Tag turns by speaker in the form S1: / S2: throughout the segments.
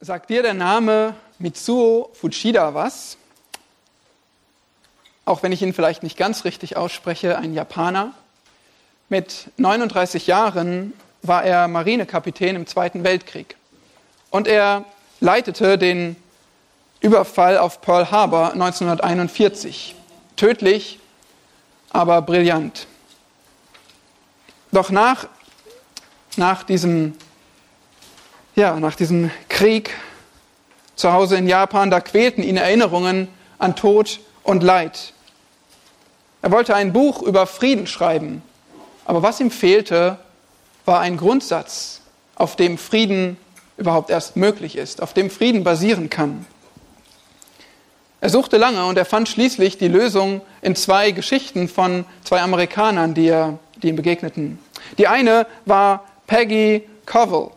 S1: Sagt dir der Name Mitsuo Fuchida was? Auch wenn ich ihn vielleicht nicht ganz richtig ausspreche, ein Japaner. Mit 39 Jahren war er Marinekapitän im Zweiten Weltkrieg. Und er leitete den Überfall auf Pearl Harbor 1941. Tödlich, aber brillant. Doch nach, nach diesem ja, nach diesem Krieg zu Hause in Japan, da quälten ihn Erinnerungen an Tod und Leid. Er wollte ein Buch über Frieden schreiben, aber was ihm fehlte, war ein Grundsatz, auf dem Frieden überhaupt erst möglich ist, auf dem Frieden basieren kann. Er suchte lange und er fand schließlich die Lösung in zwei Geschichten von zwei Amerikanern, die, er, die ihm begegneten. Die eine war Peggy Covell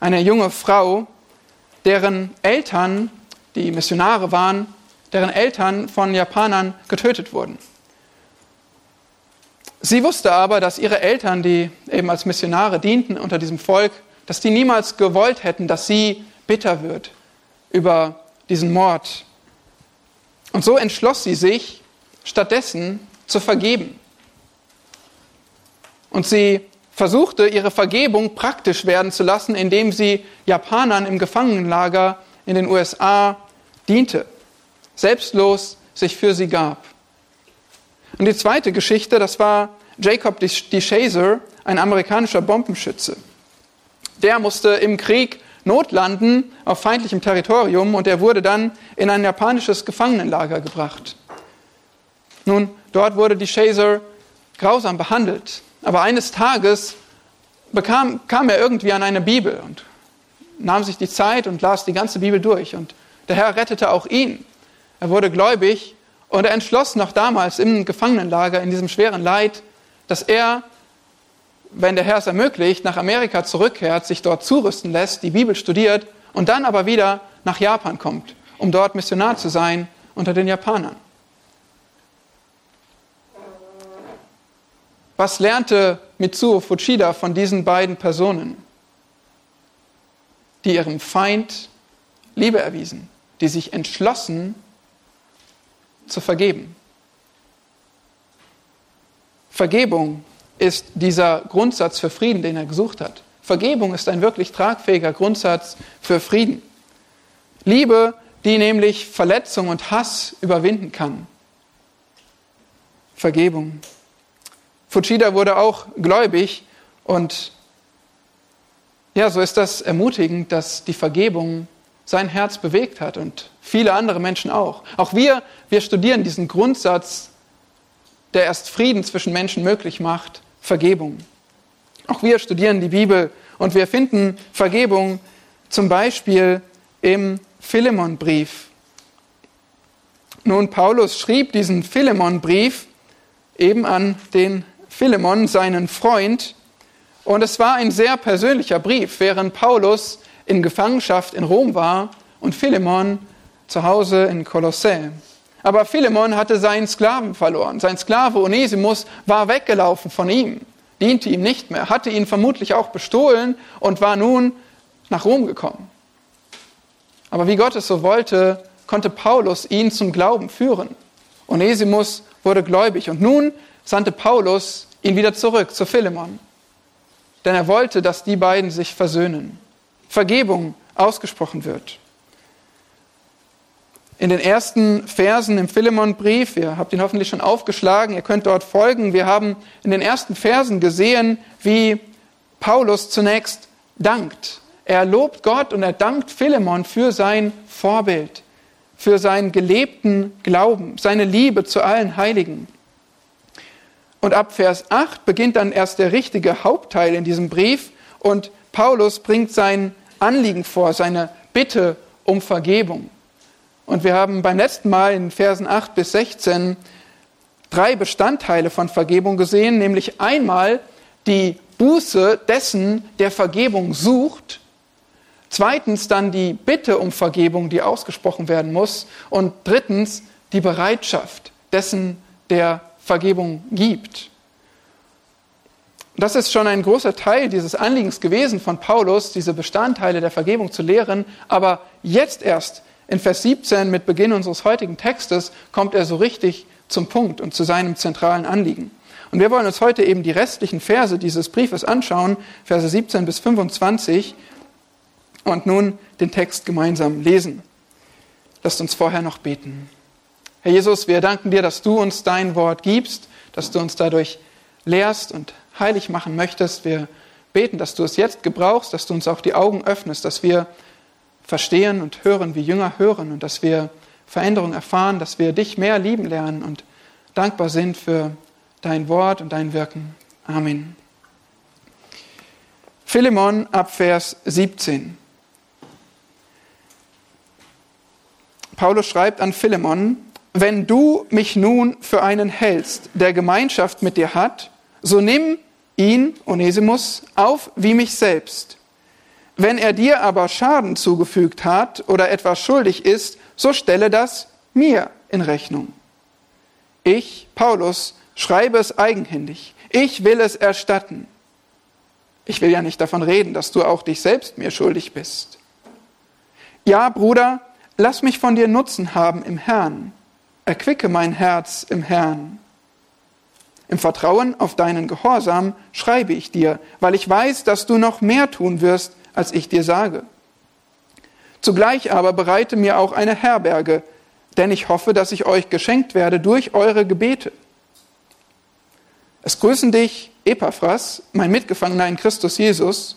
S1: eine junge Frau, deren Eltern, die Missionare waren, deren Eltern von Japanern getötet wurden. Sie wusste aber, dass ihre Eltern, die eben als Missionare dienten unter diesem Volk, dass die niemals gewollt hätten, dass sie bitter wird über diesen Mord. Und so entschloss sie sich, stattdessen zu vergeben. Und sie versuchte, ihre Vergebung praktisch werden zu lassen, indem sie Japanern im Gefangenenlager in den USA diente, selbstlos sich für sie gab. Und die zweite Geschichte, das war Jacob DeShazer, ein amerikanischer Bombenschütze. Der musste im Krieg notlanden auf feindlichem Territorium und er wurde dann in ein japanisches Gefangenenlager gebracht. Nun, dort wurde DeShazer grausam behandelt. Aber eines Tages bekam, kam er irgendwie an eine Bibel und nahm sich die Zeit und las die ganze Bibel durch. Und der Herr rettete auch ihn. Er wurde gläubig und er entschloss noch damals im Gefangenenlager, in diesem schweren Leid, dass er, wenn der Herr es ermöglicht, nach Amerika zurückkehrt, sich dort zurüsten lässt, die Bibel studiert und dann aber wieder nach Japan kommt, um dort Missionar zu sein unter den Japanern. Was lernte Mitsuo Fuchida von diesen beiden Personen, die ihrem Feind Liebe erwiesen, die sich entschlossen zu vergeben? Vergebung ist dieser Grundsatz für Frieden, den er gesucht hat. Vergebung ist ein wirklich tragfähiger Grundsatz für Frieden. Liebe, die nämlich Verletzung und Hass überwinden kann. Vergebung. Fuchida wurde auch gläubig und ja, so ist das ermutigend, dass die Vergebung sein Herz bewegt hat und viele andere Menschen auch. Auch wir, wir studieren diesen Grundsatz, der erst Frieden zwischen Menschen möglich macht, Vergebung. Auch wir studieren die Bibel und wir finden Vergebung zum Beispiel im Philemonbrief. Nun, Paulus schrieb diesen Philemonbrief eben an den Philemon, seinen Freund. Und es war ein sehr persönlicher Brief, während Paulus in Gefangenschaft in Rom war und Philemon zu Hause in Kolossä. Aber Philemon hatte seinen Sklaven verloren. Sein Sklave Onesimus war weggelaufen von ihm, diente ihm nicht mehr, hatte ihn vermutlich auch bestohlen und war nun nach Rom gekommen. Aber wie Gott es so wollte, konnte Paulus ihn zum Glauben führen. Onesimus wurde gläubig und nun sandte Paulus ihn wieder zurück zu Philemon. Denn er wollte, dass die beiden sich versöhnen. Vergebung ausgesprochen wird. In den ersten Versen im Philemonbrief, ihr habt ihn hoffentlich schon aufgeschlagen, ihr könnt dort folgen, wir haben in den ersten Versen gesehen, wie Paulus zunächst dankt. Er lobt Gott und er dankt Philemon für sein Vorbild, für seinen gelebten Glauben, seine Liebe zu allen Heiligen. Und ab Vers 8 beginnt dann erst der richtige Hauptteil in diesem Brief und Paulus bringt sein Anliegen vor, seine Bitte um Vergebung. Und wir haben beim letzten Mal in Versen 8 bis 16 drei Bestandteile von Vergebung gesehen, nämlich einmal die Buße dessen, der Vergebung sucht, zweitens dann die Bitte um Vergebung, die ausgesprochen werden muss und drittens die Bereitschaft dessen, der Vergebung gibt. Das ist schon ein großer Teil dieses Anliegens gewesen von Paulus, diese Bestandteile der Vergebung zu lehren. Aber jetzt erst in Vers 17 mit Beginn unseres heutigen Textes kommt er so richtig zum Punkt und zu seinem zentralen Anliegen. Und wir wollen uns heute eben die restlichen Verse dieses Briefes anschauen, Verse 17 bis 25, und nun den Text gemeinsam lesen. Lasst uns vorher noch beten. Herr Jesus, wir danken dir, dass du uns dein Wort gibst, dass du uns dadurch lehrst und heilig machen möchtest. Wir beten, dass du es jetzt gebrauchst, dass du uns auch die Augen öffnest, dass wir verstehen und hören, wie Jünger hören und dass wir Veränderung erfahren, dass wir dich mehr lieben lernen und dankbar sind für dein Wort und dein Wirken. Amen. Philemon ab Vers 17. Paulus schreibt an Philemon, wenn du mich nun für einen hältst, der Gemeinschaft mit dir hat, so nimm ihn, Onesimus, auf wie mich selbst. Wenn er dir aber Schaden zugefügt hat oder etwas schuldig ist, so stelle das mir in Rechnung. Ich, Paulus, schreibe es eigenhändig. Ich will es erstatten. Ich will ja nicht davon reden, dass du auch dich selbst mir schuldig bist. Ja, Bruder, lass mich von dir Nutzen haben im Herrn. Erquicke mein Herz im Herrn. Im Vertrauen auf deinen Gehorsam schreibe ich dir, weil ich weiß, dass du noch mehr tun wirst, als ich dir sage. Zugleich aber bereite mir auch eine Herberge, denn ich hoffe, dass ich euch geschenkt werde durch eure Gebete. Es grüßen dich Epaphras, mein Mitgefangener in Christus Jesus,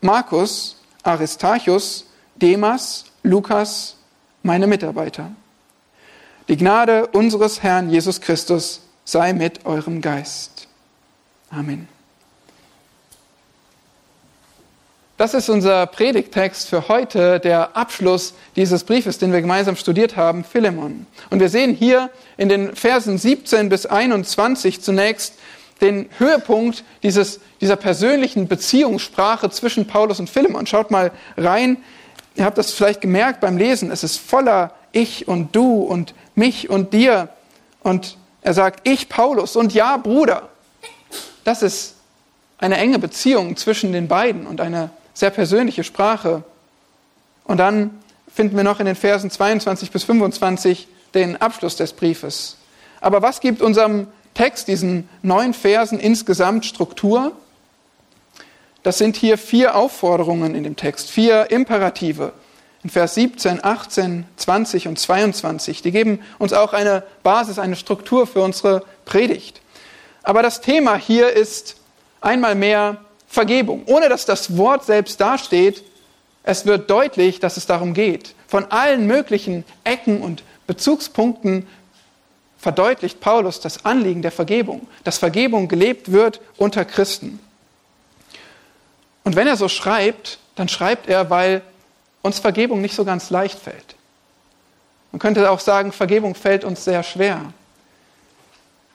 S1: Markus, Aristarchus, Demas, Lukas, meine Mitarbeiter. Die Gnade unseres Herrn Jesus Christus sei mit eurem Geist. Amen. Das ist unser Predigtext für heute, der Abschluss dieses Briefes, den wir gemeinsam studiert haben, Philemon. Und wir sehen hier in den Versen 17 bis 21 zunächst den Höhepunkt dieses, dieser persönlichen Beziehungssprache zwischen Paulus und Philemon. Schaut mal rein. Ihr habt das vielleicht gemerkt beim Lesen. Es ist voller Ich und Du und mich und dir. Und er sagt, ich Paulus und ja Bruder. Das ist eine enge Beziehung zwischen den beiden und eine sehr persönliche Sprache. Und dann finden wir noch in den Versen 22 bis 25 den Abschluss des Briefes. Aber was gibt unserem Text, diesen neun Versen insgesamt Struktur? Das sind hier vier Aufforderungen in dem Text, vier Imperative in Vers 17, 18, 20 und 22. Die geben uns auch eine Basis, eine Struktur für unsere Predigt. Aber das Thema hier ist einmal mehr Vergebung. Ohne dass das Wort selbst dasteht, es wird deutlich, dass es darum geht. Von allen möglichen Ecken und Bezugspunkten verdeutlicht Paulus das Anliegen der Vergebung, dass Vergebung gelebt wird unter Christen. Und wenn er so schreibt, dann schreibt er, weil uns Vergebung nicht so ganz leicht fällt. Man könnte auch sagen, Vergebung fällt uns sehr schwer.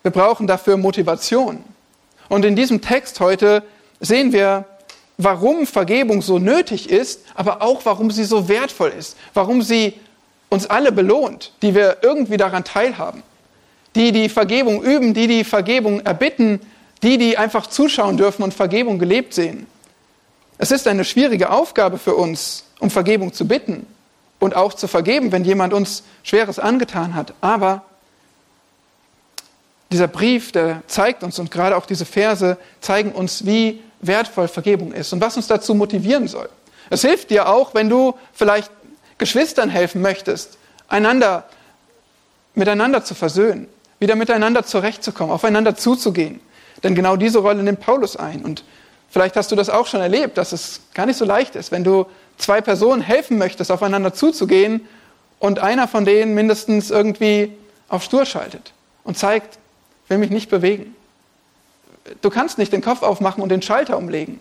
S1: Wir brauchen dafür Motivation. Und in diesem Text heute sehen wir, warum Vergebung so nötig ist, aber auch warum sie so wertvoll ist, warum sie uns alle belohnt, die wir irgendwie daran teilhaben. Die, die Vergebung üben, die, die Vergebung erbitten, die, die einfach zuschauen dürfen und Vergebung gelebt sehen. Es ist eine schwierige Aufgabe für uns, um Vergebung zu bitten und auch zu vergeben, wenn jemand uns Schweres angetan hat. Aber dieser Brief, der zeigt uns und gerade auch diese Verse zeigen uns, wie wertvoll Vergebung ist und was uns dazu motivieren soll. Es hilft dir auch, wenn du vielleicht Geschwistern helfen möchtest, einander miteinander zu versöhnen, wieder miteinander zurechtzukommen, aufeinander zuzugehen. Denn genau diese Rolle nimmt Paulus ein. Und vielleicht hast du das auch schon erlebt, dass es gar nicht so leicht ist, wenn du zwei Personen helfen möchtest, aufeinander zuzugehen und einer von denen mindestens irgendwie auf Stur schaltet und zeigt, will mich nicht bewegen. Du kannst nicht den Kopf aufmachen und den Schalter umlegen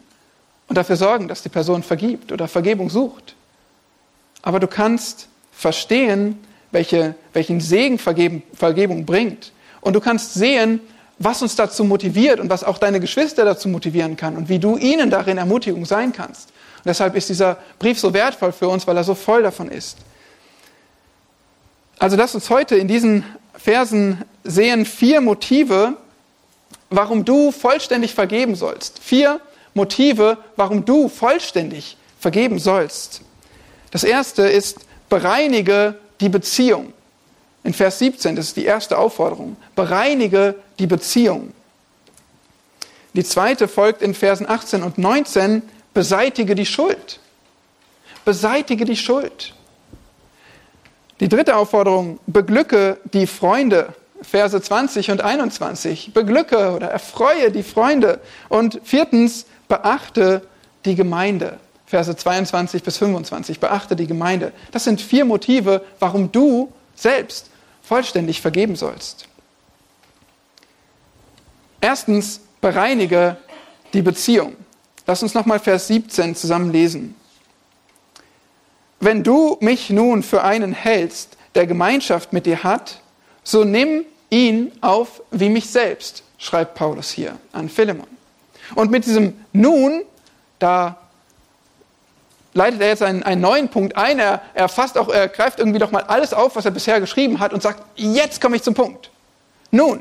S1: und dafür sorgen, dass die Person vergibt oder Vergebung sucht. Aber du kannst verstehen, welche, welchen Segen Vergebung bringt. Und du kannst sehen, was uns dazu motiviert und was auch deine Geschwister dazu motivieren kann und wie du ihnen darin Ermutigung sein kannst. Und deshalb ist dieser Brief so wertvoll für uns, weil er so voll davon ist. Also lass uns heute in diesen Versen sehen vier Motive, warum du vollständig vergeben sollst. Vier Motive, warum du vollständig vergeben sollst. Das erste ist, bereinige die Beziehung. In Vers 17, das ist die erste Aufforderung. Bereinige die Beziehung. Die zweite folgt in Versen 18 und 19, beseitige die Schuld. Beseitige die Schuld. Die dritte Aufforderung, beglücke die Freunde. Verse 20 und 21. Beglücke oder erfreue die Freunde. Und viertens, beachte die Gemeinde. Verse 22 bis 25. Beachte die Gemeinde. Das sind vier Motive, warum du selbst vollständig vergeben sollst. Erstens, bereinige die Beziehung. Lass uns nochmal Vers 17 zusammen lesen. Wenn du mich nun für einen hältst, der Gemeinschaft mit dir hat, so nimm ihn auf wie mich selbst, schreibt Paulus hier an Philemon. Und mit diesem nun, da leitet er jetzt einen, einen neuen Punkt ein. Er, er fasst auch, er greift irgendwie doch mal alles auf, was er bisher geschrieben hat und sagt, jetzt komme ich zum Punkt. Nun,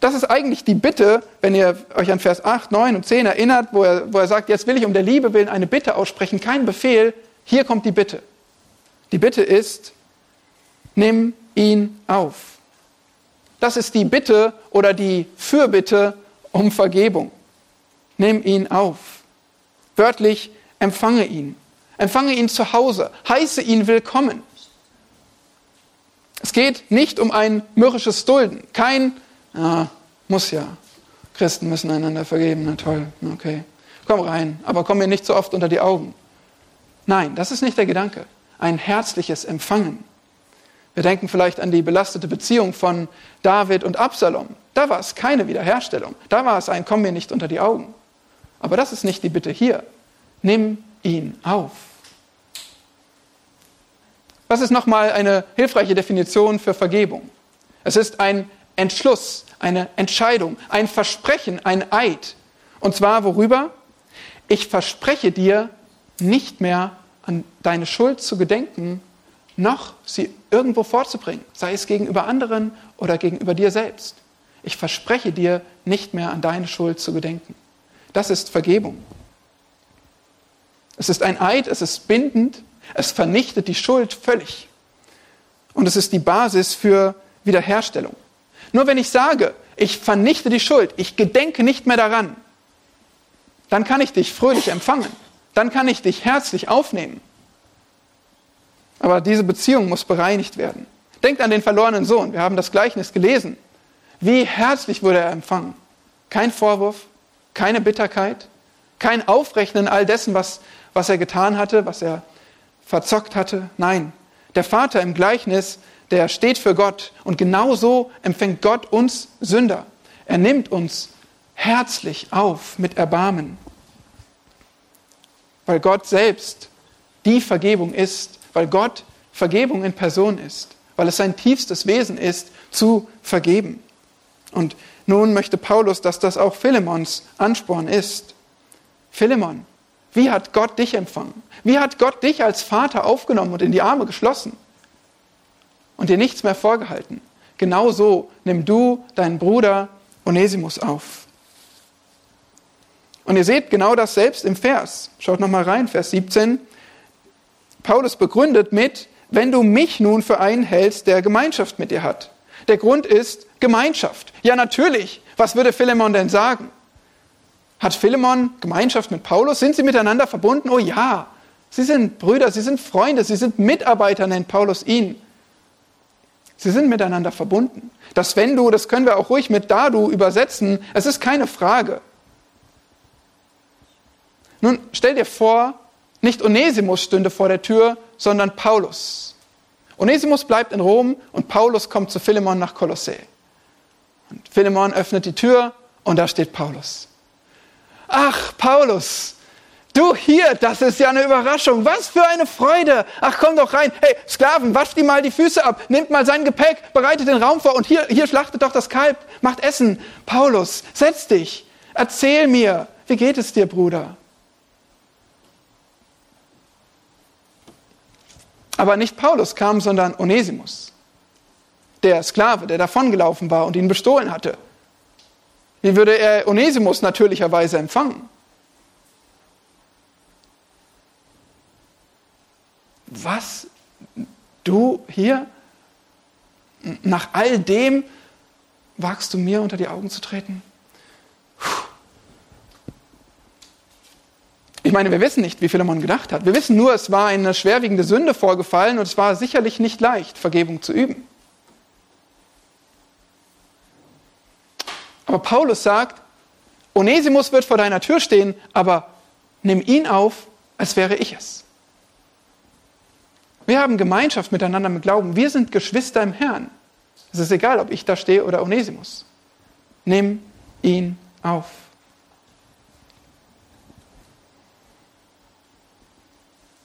S1: das ist eigentlich die Bitte, wenn ihr euch an Vers 8, 9 und 10 erinnert, wo er, wo er sagt, jetzt will ich um der Liebe willen eine Bitte aussprechen, kein Befehl. Hier kommt die Bitte. Die Bitte ist, nimm ihn auf. Das ist die Bitte oder die Fürbitte um Vergebung. Nimm ihn auf. Wörtlich, empfange ihn. Empfange ihn zu Hause. Heiße ihn willkommen. Es geht nicht um ein mürrisches Dulden. Kein, ah, muss ja. Christen müssen einander vergeben. Na toll, okay. Komm rein, aber komm mir nicht so oft unter die Augen. Nein, das ist nicht der Gedanke. Ein herzliches Empfangen. Wir denken vielleicht an die belastete Beziehung von David und Absalom. Da war es keine Wiederherstellung. Da war es ein Komm mir nicht unter die Augen. Aber das ist nicht die Bitte hier. Nimm ihn auf. Was ist nochmal eine hilfreiche Definition für Vergebung? Es ist ein Entschluss, eine Entscheidung, ein Versprechen, ein Eid. Und zwar worüber? Ich verspreche dir, nicht mehr an deine Schuld zu gedenken noch sie irgendwo vorzubringen, sei es gegenüber anderen oder gegenüber dir selbst. Ich verspreche dir, nicht mehr an deine Schuld zu gedenken. Das ist Vergebung. Es ist ein Eid, es ist bindend, es vernichtet die Schuld völlig. Und es ist die Basis für Wiederherstellung. Nur wenn ich sage, ich vernichte die Schuld, ich gedenke nicht mehr daran, dann kann ich dich fröhlich empfangen, dann kann ich dich herzlich aufnehmen. Aber diese Beziehung muss bereinigt werden. Denkt an den verlorenen Sohn. Wir haben das Gleichnis gelesen. Wie herzlich wurde er empfangen. Kein Vorwurf, keine Bitterkeit, kein Aufrechnen all dessen, was, was er getan hatte, was er verzockt hatte. Nein, der Vater im Gleichnis, der steht für Gott. Und genauso empfängt Gott uns Sünder. Er nimmt uns herzlich auf mit Erbarmen. Weil Gott selbst die Vergebung ist, weil Gott Vergebung in Person ist, weil es sein tiefstes Wesen ist, zu vergeben. Und nun möchte Paulus, dass das auch Philemons Ansporn ist. Philemon, wie hat Gott dich empfangen? Wie hat Gott dich als Vater aufgenommen und in die Arme geschlossen und dir nichts mehr vorgehalten? Genauso nimm du deinen Bruder Onesimus auf. Und ihr seht genau das selbst im Vers. Schaut nochmal rein, Vers 17. Paulus begründet mit, wenn du mich nun für einen hältst, der Gemeinschaft mit dir hat. Der Grund ist Gemeinschaft. Ja, natürlich. Was würde Philemon denn sagen? Hat Philemon Gemeinschaft mit Paulus? Sind sie miteinander verbunden? Oh ja. Sie sind Brüder, sie sind Freunde, sie sind Mitarbeiter, nennt Paulus ihn. Sie sind miteinander verbunden. Das wenn du, das können wir auch ruhig mit da du übersetzen. Es ist keine Frage. Nun stell dir vor, nicht Onesimus stünde vor der Tür, sondern Paulus. Onesimus bleibt in Rom und Paulus kommt zu Philemon nach Kolossä. Und Philemon öffnet die Tür und da steht Paulus. Ach, Paulus, du hier, das ist ja eine Überraschung. Was für eine Freude. Ach, komm doch rein. Hey, Sklaven, wascht ihm mal die Füße ab, nehmt mal sein Gepäck, bereitet den Raum vor und hier, hier schlachtet doch das Kalb, macht Essen. Paulus, setz dich, erzähl mir, wie geht es dir, Bruder? Aber nicht Paulus kam, sondern Onesimus, der Sklave, der davongelaufen war und ihn bestohlen hatte. Wie würde er Onesimus natürlicherweise empfangen? Was? Du hier? Nach all dem wagst du mir unter die Augen zu treten? Ich meine, wir wissen nicht, wie Philemon gedacht hat. Wir wissen nur, es war eine schwerwiegende Sünde vorgefallen und es war sicherlich nicht leicht, Vergebung zu üben. Aber Paulus sagt, Onesimus wird vor deiner Tür stehen, aber nimm ihn auf, als wäre ich es. Wir haben Gemeinschaft miteinander mit Glauben. Wir sind Geschwister im Herrn. Es ist egal, ob ich da stehe oder Onesimus. Nimm ihn auf.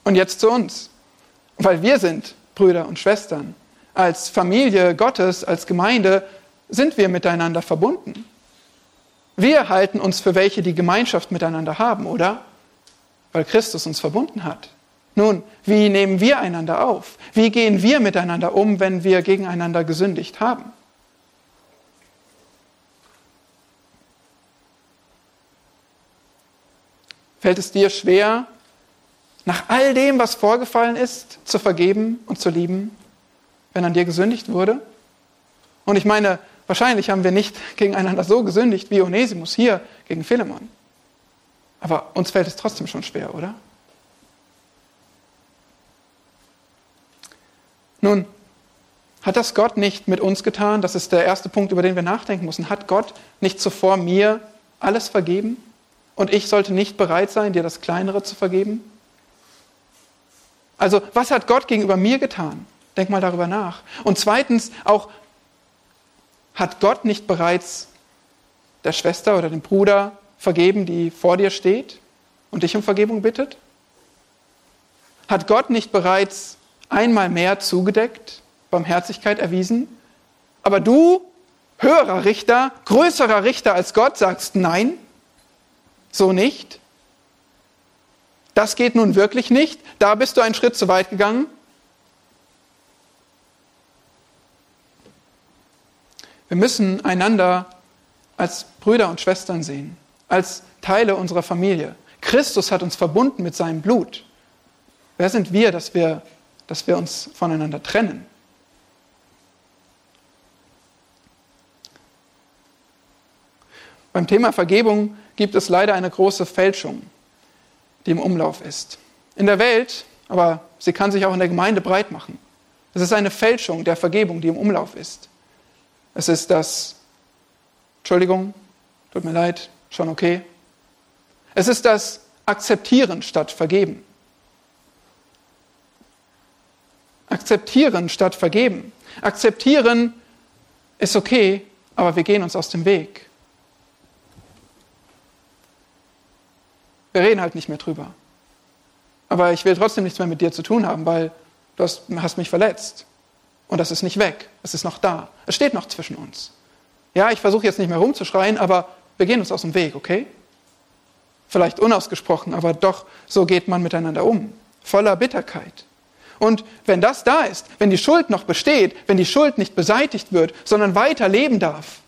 S1: Und jetzt zu uns, weil wir sind Brüder und Schwestern. Als Familie Gottes, als Gemeinde sind wir miteinander verbunden. Wir halten uns für welche, die Gemeinschaft miteinander haben, oder? Weil Christus uns verbunden hat. Nun, wie nehmen wir einander auf? Wie gehen wir miteinander um, wenn wir gegeneinander gesündigt haben? Fällt es dir schwer, nach all dem, was vorgefallen ist, zu vergeben und zu lieben, wenn an dir gesündigt wurde? Und ich meine, wahrscheinlich haben wir nicht gegeneinander so gesündigt wie Onesimus hier gegen Philemon. Aber uns fällt es trotzdem schon schwer, oder? Nun, hat das Gott nicht mit uns getan? Das ist der erste Punkt, über den wir nachdenken müssen. Hat Gott nicht zuvor mir alles vergeben? Und ich sollte nicht bereit sein, dir das Kleinere zu vergeben? Also, was hat Gott gegenüber mir getan? Denk mal darüber nach. Und zweitens, auch, hat Gott nicht bereits der Schwester oder dem Bruder vergeben, die vor dir steht und dich um Vergebung bittet? Hat Gott nicht bereits einmal mehr zugedeckt, Barmherzigkeit erwiesen? Aber du, höherer Richter, größerer Richter als Gott, sagst nein, so nicht. Das geht nun wirklich nicht. Da bist du einen Schritt zu weit gegangen. Wir müssen einander als Brüder und Schwestern sehen, als Teile unserer Familie. Christus hat uns verbunden mit seinem Blut. Wer sind wir, dass wir, dass wir uns voneinander trennen? Beim Thema Vergebung gibt es leider eine große Fälschung die im Umlauf ist. In der Welt, aber sie kann sich auch in der Gemeinde breit machen. Es ist eine Fälschung der Vergebung, die im Umlauf ist. Es ist das, Entschuldigung, tut mir leid, schon okay. Es ist das Akzeptieren statt Vergeben. Akzeptieren statt Vergeben. Akzeptieren ist okay, aber wir gehen uns aus dem Weg. Wir reden halt nicht mehr drüber. Aber ich will trotzdem nichts mehr mit dir zu tun haben, weil du hast, hast mich verletzt. Und das ist nicht weg. Es ist noch da. Es steht noch zwischen uns. Ja, ich versuche jetzt nicht mehr rumzuschreien, aber wir gehen uns aus dem Weg, okay? Vielleicht unausgesprochen, aber doch so geht man miteinander um. Voller Bitterkeit. Und wenn das da ist, wenn die Schuld noch besteht, wenn die Schuld nicht beseitigt wird, sondern weiter leben darf,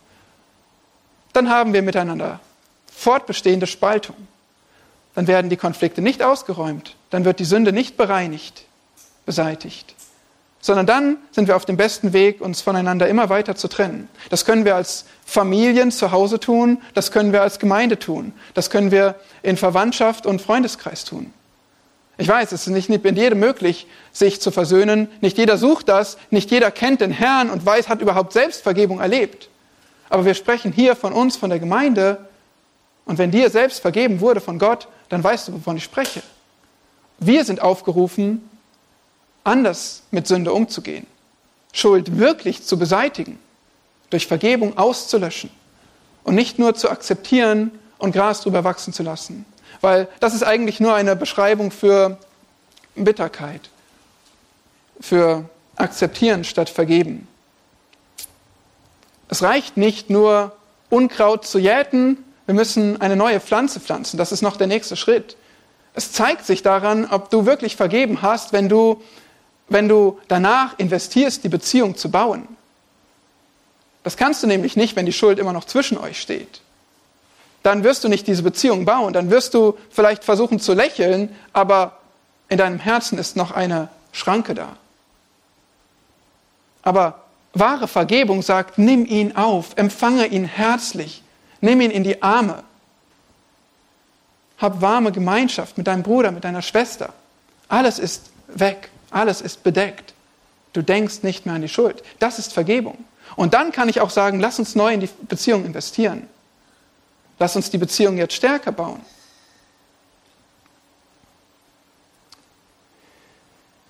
S1: dann haben wir miteinander fortbestehende Spaltung dann werden die Konflikte nicht ausgeräumt, dann wird die Sünde nicht bereinigt, beseitigt, sondern dann sind wir auf dem besten Weg, uns voneinander immer weiter zu trennen. Das können wir als Familien zu Hause tun, das können wir als Gemeinde tun, das können wir in Verwandtschaft und Freundeskreis tun. Ich weiß, es ist nicht mit jedem möglich, sich zu versöhnen. Nicht jeder sucht das, nicht jeder kennt den Herrn und weiß, hat überhaupt Selbstvergebung erlebt. Aber wir sprechen hier von uns, von der Gemeinde. Und wenn dir selbst vergeben wurde von Gott, dann weißt du, wovon ich spreche. Wir sind aufgerufen, anders mit Sünde umzugehen, Schuld wirklich zu beseitigen, durch Vergebung auszulöschen und nicht nur zu akzeptieren und Gras drüber wachsen zu lassen. Weil das ist eigentlich nur eine Beschreibung für Bitterkeit, für akzeptieren statt vergeben. Es reicht nicht nur, Unkraut zu jäten wir müssen eine neue Pflanze pflanzen. Das ist noch der nächste Schritt. Es zeigt sich daran, ob du wirklich vergeben hast, wenn du, wenn du danach investierst, die Beziehung zu bauen. Das kannst du nämlich nicht, wenn die Schuld immer noch zwischen euch steht. Dann wirst du nicht diese Beziehung bauen. Dann wirst du vielleicht versuchen zu lächeln, aber in deinem Herzen ist noch eine Schranke da. Aber wahre Vergebung sagt, nimm ihn auf, empfange ihn herzlich, nimm ihn in die Arme. Hab warme Gemeinschaft mit deinem Bruder, mit deiner Schwester. Alles ist weg, alles ist bedeckt. Du denkst nicht mehr an die Schuld. Das ist Vergebung. Und dann kann ich auch sagen, lass uns neu in die Beziehung investieren. Lass uns die Beziehung jetzt stärker bauen.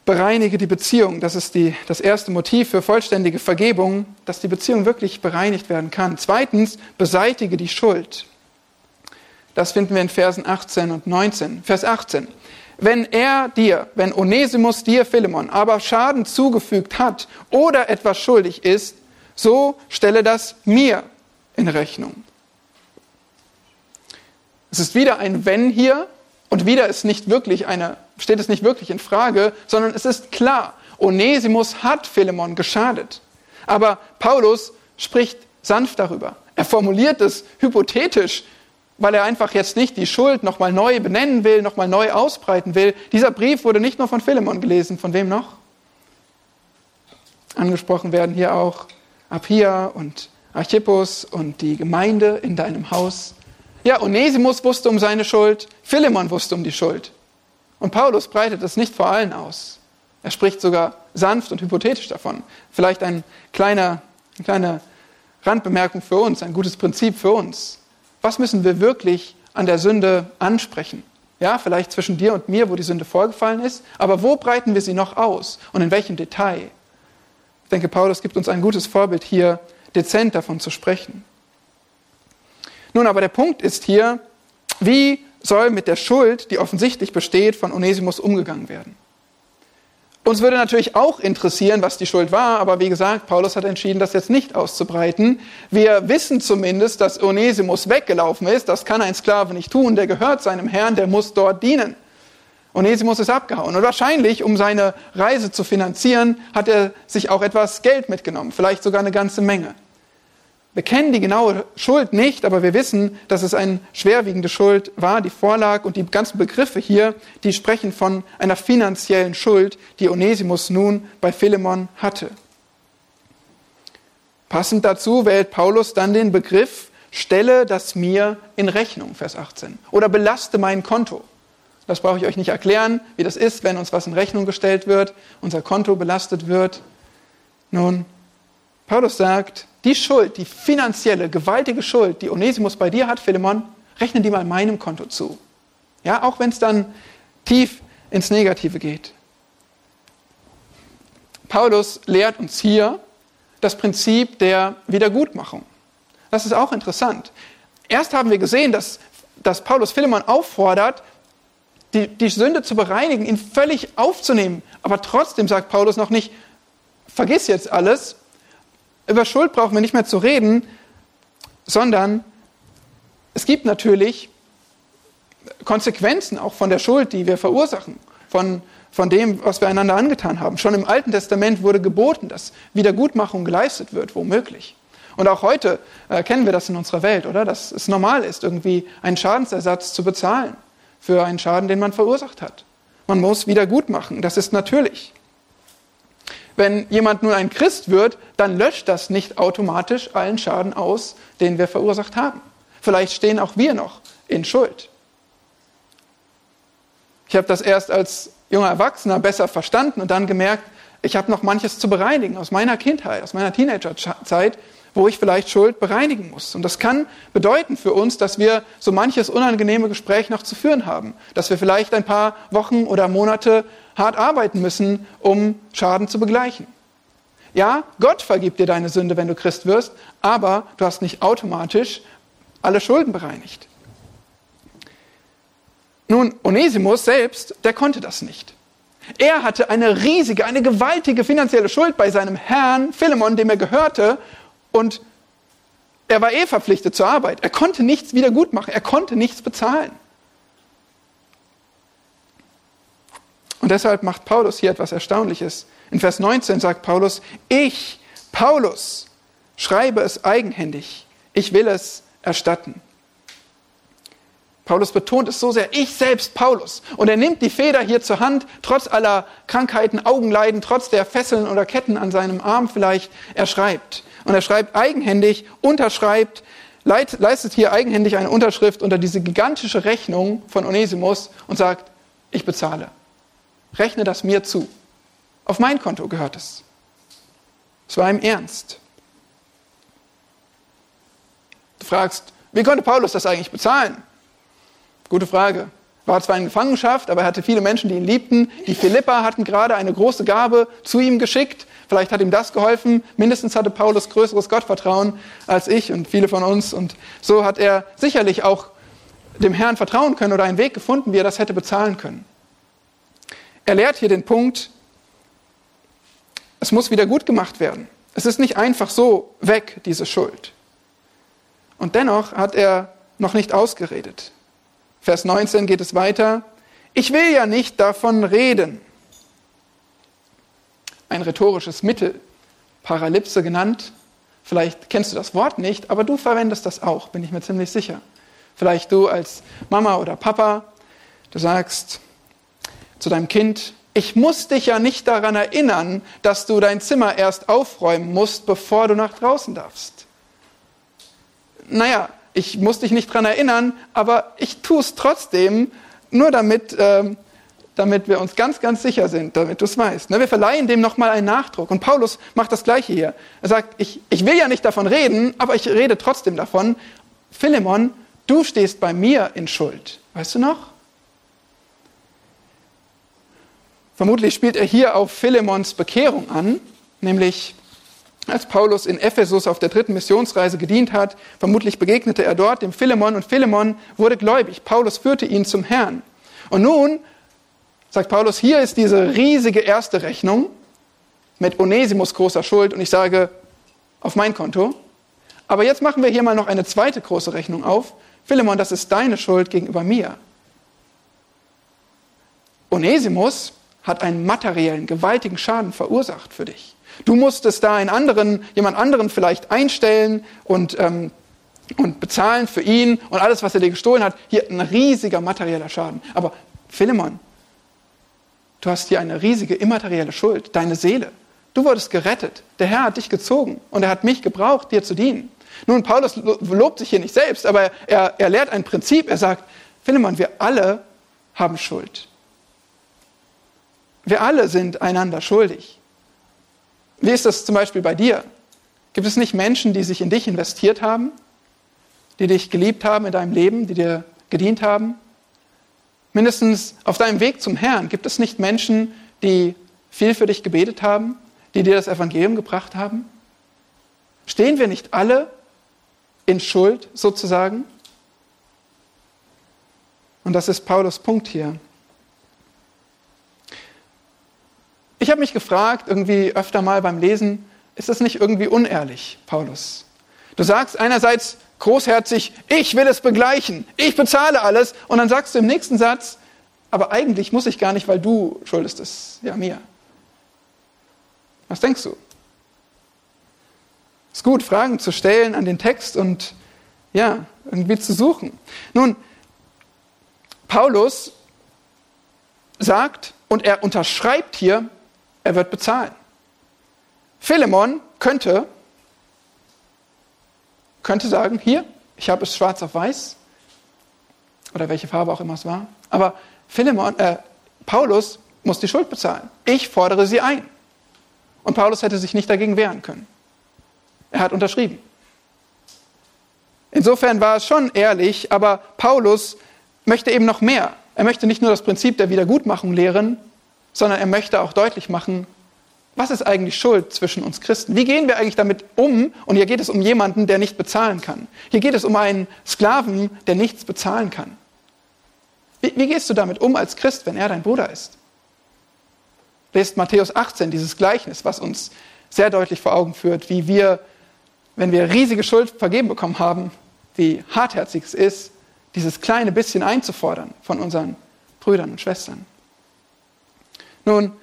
S1: Bereinige die Beziehung. Das ist die, das erste Motiv für vollständige Vergebung, dass die Beziehung wirklich bereinigt werden kann. Zweitens, beseitige die Schuld. Das finden wir in Versen 18 und 19. Vers 18. Wenn er dir, wenn Onesimus dir, Philemon, aber Schaden zugefügt hat oder etwas schuldig ist, so stelle das mir in Rechnung. Es ist wieder ein Wenn hier und wieder ist nicht wirklich eine, steht es nicht wirklich in Frage, sondern es ist klar, Onesimus hat Philemon geschadet. Aber Paulus spricht sanft darüber. Er formuliert es hypothetisch, weil er einfach jetzt nicht die Schuld nochmal neu benennen will, nochmal neu ausbreiten will. Dieser Brief wurde nicht nur von Philemon gelesen, von wem noch? Angesprochen werden hier auch Apia und Archippus und die Gemeinde in deinem Haus. Ja, Onesimus wusste um seine Schuld, Philemon wusste um die Schuld. Und Paulus breitet es nicht vor allen aus. Er spricht sogar sanft und hypothetisch davon. Vielleicht ein kleiner, eine kleine Randbemerkung für uns, ein gutes Prinzip für uns. Was müssen wir wirklich an der Sünde ansprechen? Ja, vielleicht zwischen dir und mir, wo die Sünde vorgefallen ist, aber wo breiten wir sie noch aus und in welchem Detail? Ich denke, Paulus gibt uns ein gutes Vorbild hier, dezent davon zu sprechen. Nun, aber der Punkt ist hier, wie soll mit der Schuld, die offensichtlich besteht, von Onesimus umgegangen werden? Uns würde natürlich auch interessieren, was die Schuld war, aber wie gesagt, Paulus hat entschieden, das jetzt nicht auszubreiten. Wir wissen zumindest, dass Onesimus weggelaufen ist. Das kann ein Sklave nicht tun, der gehört seinem Herrn, der muss dort dienen. Onesimus ist abgehauen und wahrscheinlich, um seine Reise zu finanzieren, hat er sich auch etwas Geld mitgenommen, vielleicht sogar eine ganze Menge. Wir kennen die genaue Schuld nicht, aber wir wissen, dass es eine schwerwiegende Schuld war, die vorlag. Und die ganzen Begriffe hier, die sprechen von einer finanziellen Schuld, die Onesimus nun bei Philemon hatte. Passend dazu wählt Paulus dann den Begriff, stelle das mir in Rechnung, Vers 18. Oder belaste mein Konto. Das brauche ich euch nicht erklären, wie das ist, wenn uns was in Rechnung gestellt wird, unser Konto belastet wird. Nun, Paulus sagt, die Schuld, die finanzielle, gewaltige Schuld, die Onesimus bei dir hat, Philemon, rechne die mal meinem Konto zu. Ja, auch wenn es dann tief ins Negative geht. Paulus lehrt uns hier das Prinzip der Wiedergutmachung. Das ist auch interessant. Erst haben wir gesehen, dass, dass Paulus Philemon auffordert, die, die Sünde zu bereinigen, ihn völlig aufzunehmen. Aber trotzdem sagt Paulus noch nicht, vergiss jetzt alles, über Schuld brauchen wir nicht mehr zu reden, sondern es gibt natürlich Konsequenzen auch von der Schuld, die wir verursachen, von, von dem, was wir einander angetan haben. Schon im Alten Testament wurde geboten, dass Wiedergutmachung geleistet wird, womöglich. Und auch heute äh, kennen wir das in unserer Welt, oder? Dass es normal ist, irgendwie einen Schadensersatz zu bezahlen für einen Schaden, den man verursacht hat. Man muss Wiedergutmachen, das ist natürlich wenn jemand nun ein Christ wird, dann löscht das nicht automatisch allen Schaden aus, den wir verursacht haben. Vielleicht stehen auch wir noch in Schuld. Ich habe das erst als junger Erwachsener besser verstanden und dann gemerkt, ich habe noch manches zu bereinigen aus meiner Kindheit, aus meiner Teenagerzeit, wo ich vielleicht Schuld bereinigen muss. Und das kann bedeuten für uns, dass wir so manches unangenehme Gespräch noch zu führen haben, dass wir vielleicht ein paar Wochen oder Monate hart arbeiten müssen, um Schaden zu begleichen. Ja, Gott vergibt dir deine Sünde, wenn du Christ wirst, aber du hast nicht automatisch alle Schulden bereinigt. Nun, Onesimus selbst, der konnte das nicht. Er hatte eine riesige, eine gewaltige finanzielle Schuld bei seinem Herrn Philemon, dem er gehörte, und er war eh verpflichtet zur Arbeit. Er konnte nichts wieder gut machen, er konnte nichts bezahlen. Und deshalb macht Paulus hier etwas Erstaunliches. In Vers 19 sagt Paulus, ich, Paulus, schreibe es eigenhändig, ich will es erstatten. Paulus betont es so sehr, ich selbst Paulus. Und er nimmt die Feder hier zur Hand, trotz aller Krankheiten, Augenleiden, trotz der Fesseln oder Ketten an seinem Arm vielleicht. Er schreibt. Und er schreibt eigenhändig, unterschreibt, leistet hier eigenhändig eine Unterschrift unter diese gigantische Rechnung von Onesimus und sagt, ich bezahle. Rechne das mir zu. Auf mein Konto gehört es. Es war ihm ernst. Du fragst, wie konnte Paulus das eigentlich bezahlen? Gute Frage. War zwar in Gefangenschaft, aber er hatte viele Menschen, die ihn liebten. Die Philippa hatten gerade eine große Gabe zu ihm geschickt. Vielleicht hat ihm das geholfen. Mindestens hatte Paulus größeres Gottvertrauen als ich und viele von uns. Und so hat er sicherlich auch dem Herrn vertrauen können oder einen Weg gefunden, wie er das hätte bezahlen können. Er lehrt hier den Punkt, es muss wieder gut gemacht werden. Es ist nicht einfach so weg, diese Schuld. Und dennoch hat er noch nicht ausgeredet. Vers 19 geht es weiter. Ich will ja nicht davon reden. Ein rhetorisches Mittel, Paralypse genannt. Vielleicht kennst du das Wort nicht, aber du verwendest das auch, bin ich mir ziemlich sicher. Vielleicht du als Mama oder Papa, du sagst zu deinem Kind, ich muss dich ja nicht daran erinnern, dass du dein Zimmer erst aufräumen musst, bevor du nach draußen darfst. Naja, ich muss dich nicht daran erinnern, aber ich tue es trotzdem, nur damit, äh, damit wir uns ganz, ganz sicher sind, damit du es weißt. Ne? Wir verleihen dem nochmal einen Nachdruck. Und Paulus macht das Gleiche hier. Er sagt, ich, ich will ja nicht davon reden, aber ich rede trotzdem davon. Philemon, du stehst bei mir in Schuld. Weißt du noch? Vermutlich spielt er hier auf Philemons Bekehrung an, nämlich als Paulus in Ephesus auf der dritten Missionsreise gedient hat, vermutlich begegnete er dort dem Philemon und Philemon wurde gläubig. Paulus führte ihn zum Herrn. Und nun sagt Paulus, hier ist diese riesige erste Rechnung mit Onesimus großer Schuld und ich sage, auf mein Konto. Aber jetzt machen wir hier mal noch eine zweite große Rechnung auf. Philemon, das ist deine Schuld gegenüber mir. Onesimus hat einen materiellen, gewaltigen Schaden verursacht für dich. Du musstest da einen anderen, jemand anderen vielleicht einstellen und, ähm, und bezahlen für ihn und alles, was er dir gestohlen hat. Hier ein riesiger materieller Schaden. Aber Philemon, du hast hier eine riesige immaterielle Schuld, deine Seele. Du wurdest gerettet. Der Herr hat dich gezogen und er hat mich gebraucht, dir zu dienen. Nun, Paulus lobt sich hier nicht selbst, aber er, er lehrt ein Prinzip. Er sagt, Philemon, wir alle haben Schuld. Wir alle sind einander schuldig. Wie ist das zum Beispiel bei dir? Gibt es nicht Menschen, die sich in dich investiert haben, die dich geliebt haben in deinem Leben, die dir gedient haben? Mindestens auf deinem Weg zum Herrn gibt es nicht Menschen, die viel für dich gebetet haben, die dir das Evangelium gebracht haben? Stehen wir nicht alle in Schuld sozusagen? Und das ist Paulus Punkt hier. Ich habe mich gefragt, irgendwie öfter mal beim Lesen, ist das nicht irgendwie unehrlich, Paulus? Du sagst einerseits großherzig, ich will es begleichen, ich bezahle alles, und dann sagst du im nächsten Satz, aber eigentlich muss ich gar nicht, weil du schuldest es ja mir. Was denkst du? Es ist gut, Fragen zu stellen an den Text und ja, irgendwie zu suchen. Nun, Paulus sagt, und er unterschreibt hier, er wird bezahlen. Philemon könnte, könnte sagen, hier, ich habe es schwarz auf weiß, oder welche Farbe auch immer es war, aber Philemon, äh, Paulus muss die Schuld bezahlen. Ich fordere sie ein. Und Paulus hätte sich nicht dagegen wehren können. Er hat unterschrieben. Insofern war es schon ehrlich, aber Paulus möchte eben noch mehr. Er möchte nicht nur das Prinzip der Wiedergutmachung lehren, sondern er möchte auch deutlich machen, was ist eigentlich Schuld zwischen uns Christen? Wie gehen wir eigentlich damit um? Und hier geht es um jemanden, der nicht bezahlen kann. Hier geht es um einen Sklaven, der nichts bezahlen kann. Wie, wie gehst du damit um als Christ, wenn er dein Bruder ist? Lest Matthäus 18, dieses Gleichnis, was uns sehr deutlich vor Augen führt, wie wir, wenn wir riesige Schuld vergeben bekommen haben, wie hartherzig es ist, dieses kleine bisschen einzufordern von unseren Brüdern und Schwestern. Nun,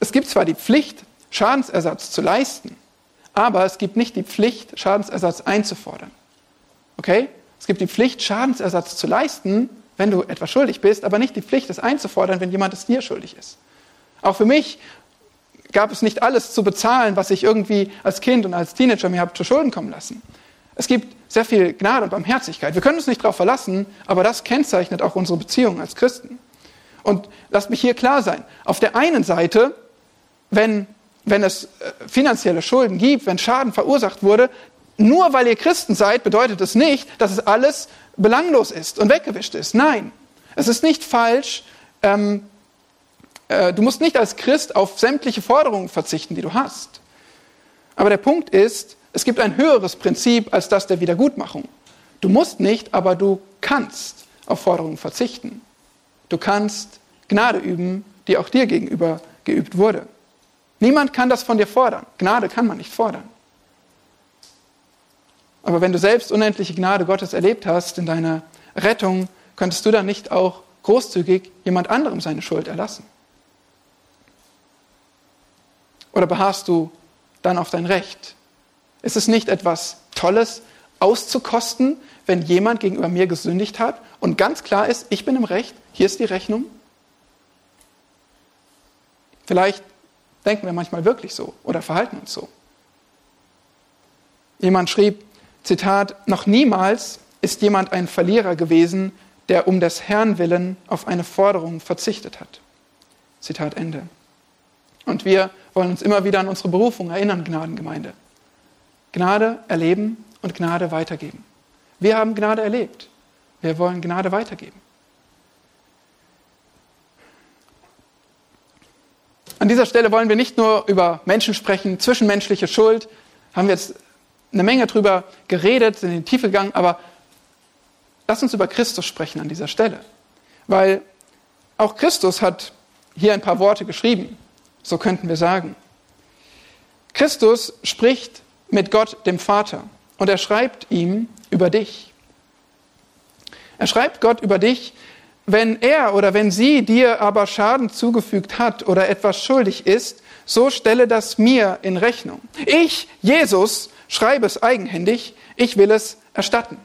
S1: es gibt zwar die Pflicht, Schadensersatz zu leisten, aber es gibt nicht die Pflicht, Schadensersatz einzufordern. Okay? Es gibt die Pflicht, Schadensersatz zu leisten, wenn du etwas schuldig bist, aber nicht die Pflicht, es einzufordern, wenn jemand es dir schuldig ist. Auch für mich gab es nicht alles zu bezahlen, was ich irgendwie als Kind und als Teenager mir habe zu Schulden kommen lassen. Es gibt sehr viel Gnade und Barmherzigkeit. Wir können uns nicht darauf verlassen, aber das kennzeichnet auch unsere Beziehung als Christen. Und lasst mich hier klar sein. Auf der einen Seite, wenn, wenn es äh, finanzielle Schulden gibt, wenn Schaden verursacht wurde, nur weil ihr Christen seid, bedeutet es nicht, dass es alles belanglos ist und weggewischt ist. Nein, es ist nicht falsch. Ähm, äh, du musst nicht als Christ auf sämtliche Forderungen verzichten, die du hast. Aber der Punkt ist, es gibt ein höheres Prinzip als das der Wiedergutmachung. Du musst nicht, aber du kannst auf Forderungen verzichten. Du kannst Gnade üben, die auch dir gegenüber geübt wurde. Niemand kann das von dir fordern. Gnade kann man nicht fordern. Aber wenn du selbst unendliche Gnade Gottes erlebt hast in deiner Rettung, könntest du dann nicht auch großzügig jemand anderem seine Schuld erlassen? Oder beharrst du dann auf dein Recht? Ist es nicht etwas Tolles auszukosten, wenn jemand gegenüber mir gesündigt hat und ganz klar ist, ich bin im Recht, hier ist die Rechnung? Vielleicht denken wir manchmal wirklich so oder verhalten uns so. Jemand schrieb, Zitat, noch niemals ist jemand ein Verlierer gewesen, der um des Herrn willen auf eine Forderung verzichtet hat. Zitat Ende. Und wir wollen uns immer wieder an unsere Berufung erinnern, Gnadengemeinde. Gnade erleben und Gnade weitergeben. Wir haben Gnade erlebt. Wir wollen Gnade weitergeben. An dieser Stelle wollen wir nicht nur über Menschen sprechen, zwischenmenschliche Schuld, haben wir jetzt eine Menge drüber geredet, sind in die Tiefe gegangen, aber lass uns über Christus sprechen an dieser Stelle. Weil auch Christus hat hier ein paar Worte geschrieben, so könnten wir sagen. Christus spricht mit Gott, dem Vater, und er schreibt ihm über dich. Er schreibt Gott über dich, wenn er oder wenn sie dir aber Schaden zugefügt hat oder etwas schuldig ist, so stelle das mir in Rechnung. Ich, Jesus, schreibe es eigenhändig, ich will es erstatten.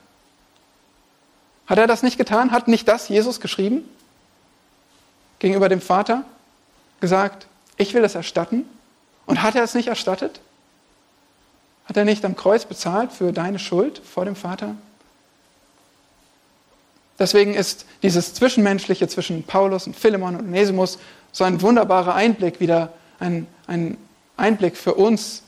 S1: Hat er das nicht getan? Hat nicht das Jesus geschrieben? Gegenüber dem Vater gesagt, ich will es erstatten? Und hat er es nicht erstattet? Hat er nicht am Kreuz bezahlt für deine Schuld vor dem Vater? Deswegen ist dieses Zwischenmenschliche zwischen Paulus und Philemon und Onesimus so ein wunderbarer Einblick, wieder ein, ein Einblick für uns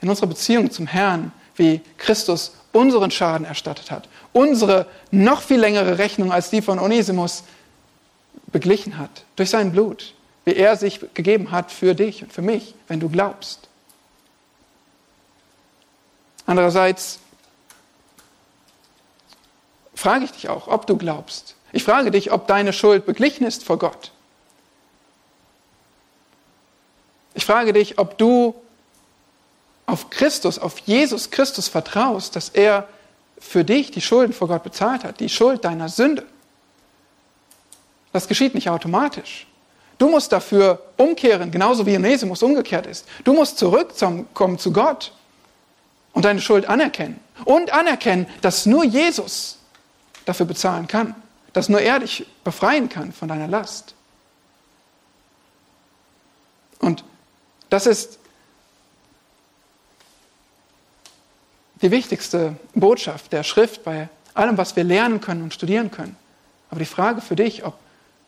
S1: in unserer Beziehung zum Herrn, wie Christus unseren Schaden erstattet hat, unsere noch viel längere Rechnung als die von Onesimus beglichen hat durch sein Blut, wie er sich gegeben hat für dich und für mich, wenn du glaubst. Andererseits frage ich dich auch, ob du glaubst. Ich frage dich, ob deine Schuld beglichen ist vor Gott. Ich frage dich, ob du auf Christus, auf Jesus Christus vertraust, dass er für dich die Schulden vor Gott bezahlt hat, die Schuld deiner Sünde. Das geschieht nicht automatisch. Du musst dafür umkehren, genauso wie Onesimus umgekehrt ist. Du musst zurückkommen zu Gott und deine Schuld anerkennen. Und anerkennen, dass nur Jesus dafür bezahlen kann. Dass nur er dich befreien kann von deiner Last. Und das ist die wichtigste Botschaft der Schrift bei allem, was wir lernen können und studieren können. Aber die Frage für dich, ob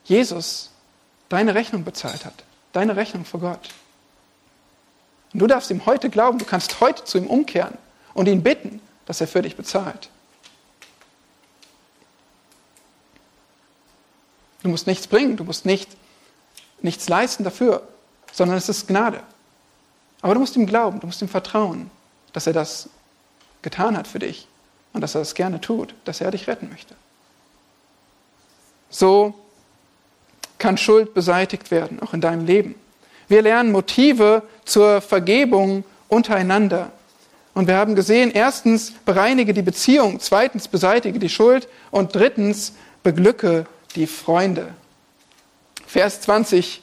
S1: Jesus deine Rechnung bezahlt hat, deine Rechnung vor Gott. Und du darfst ihm heute glauben, du kannst heute zu ihm umkehren und ihn bitten, dass er für dich bezahlt. Du musst nichts bringen, du musst nicht, nichts leisten dafür, sondern es ist Gnade. Aber du musst ihm glauben, du musst ihm vertrauen, dass er das getan hat für dich und dass er es gerne tut, dass er dich retten möchte. So kann Schuld beseitigt werden, auch in deinem Leben. Wir lernen Motive zur Vergebung untereinander. Und wir haben gesehen, erstens bereinige die Beziehung, zweitens beseitige die Schuld und drittens beglücke die Freunde. Vers 20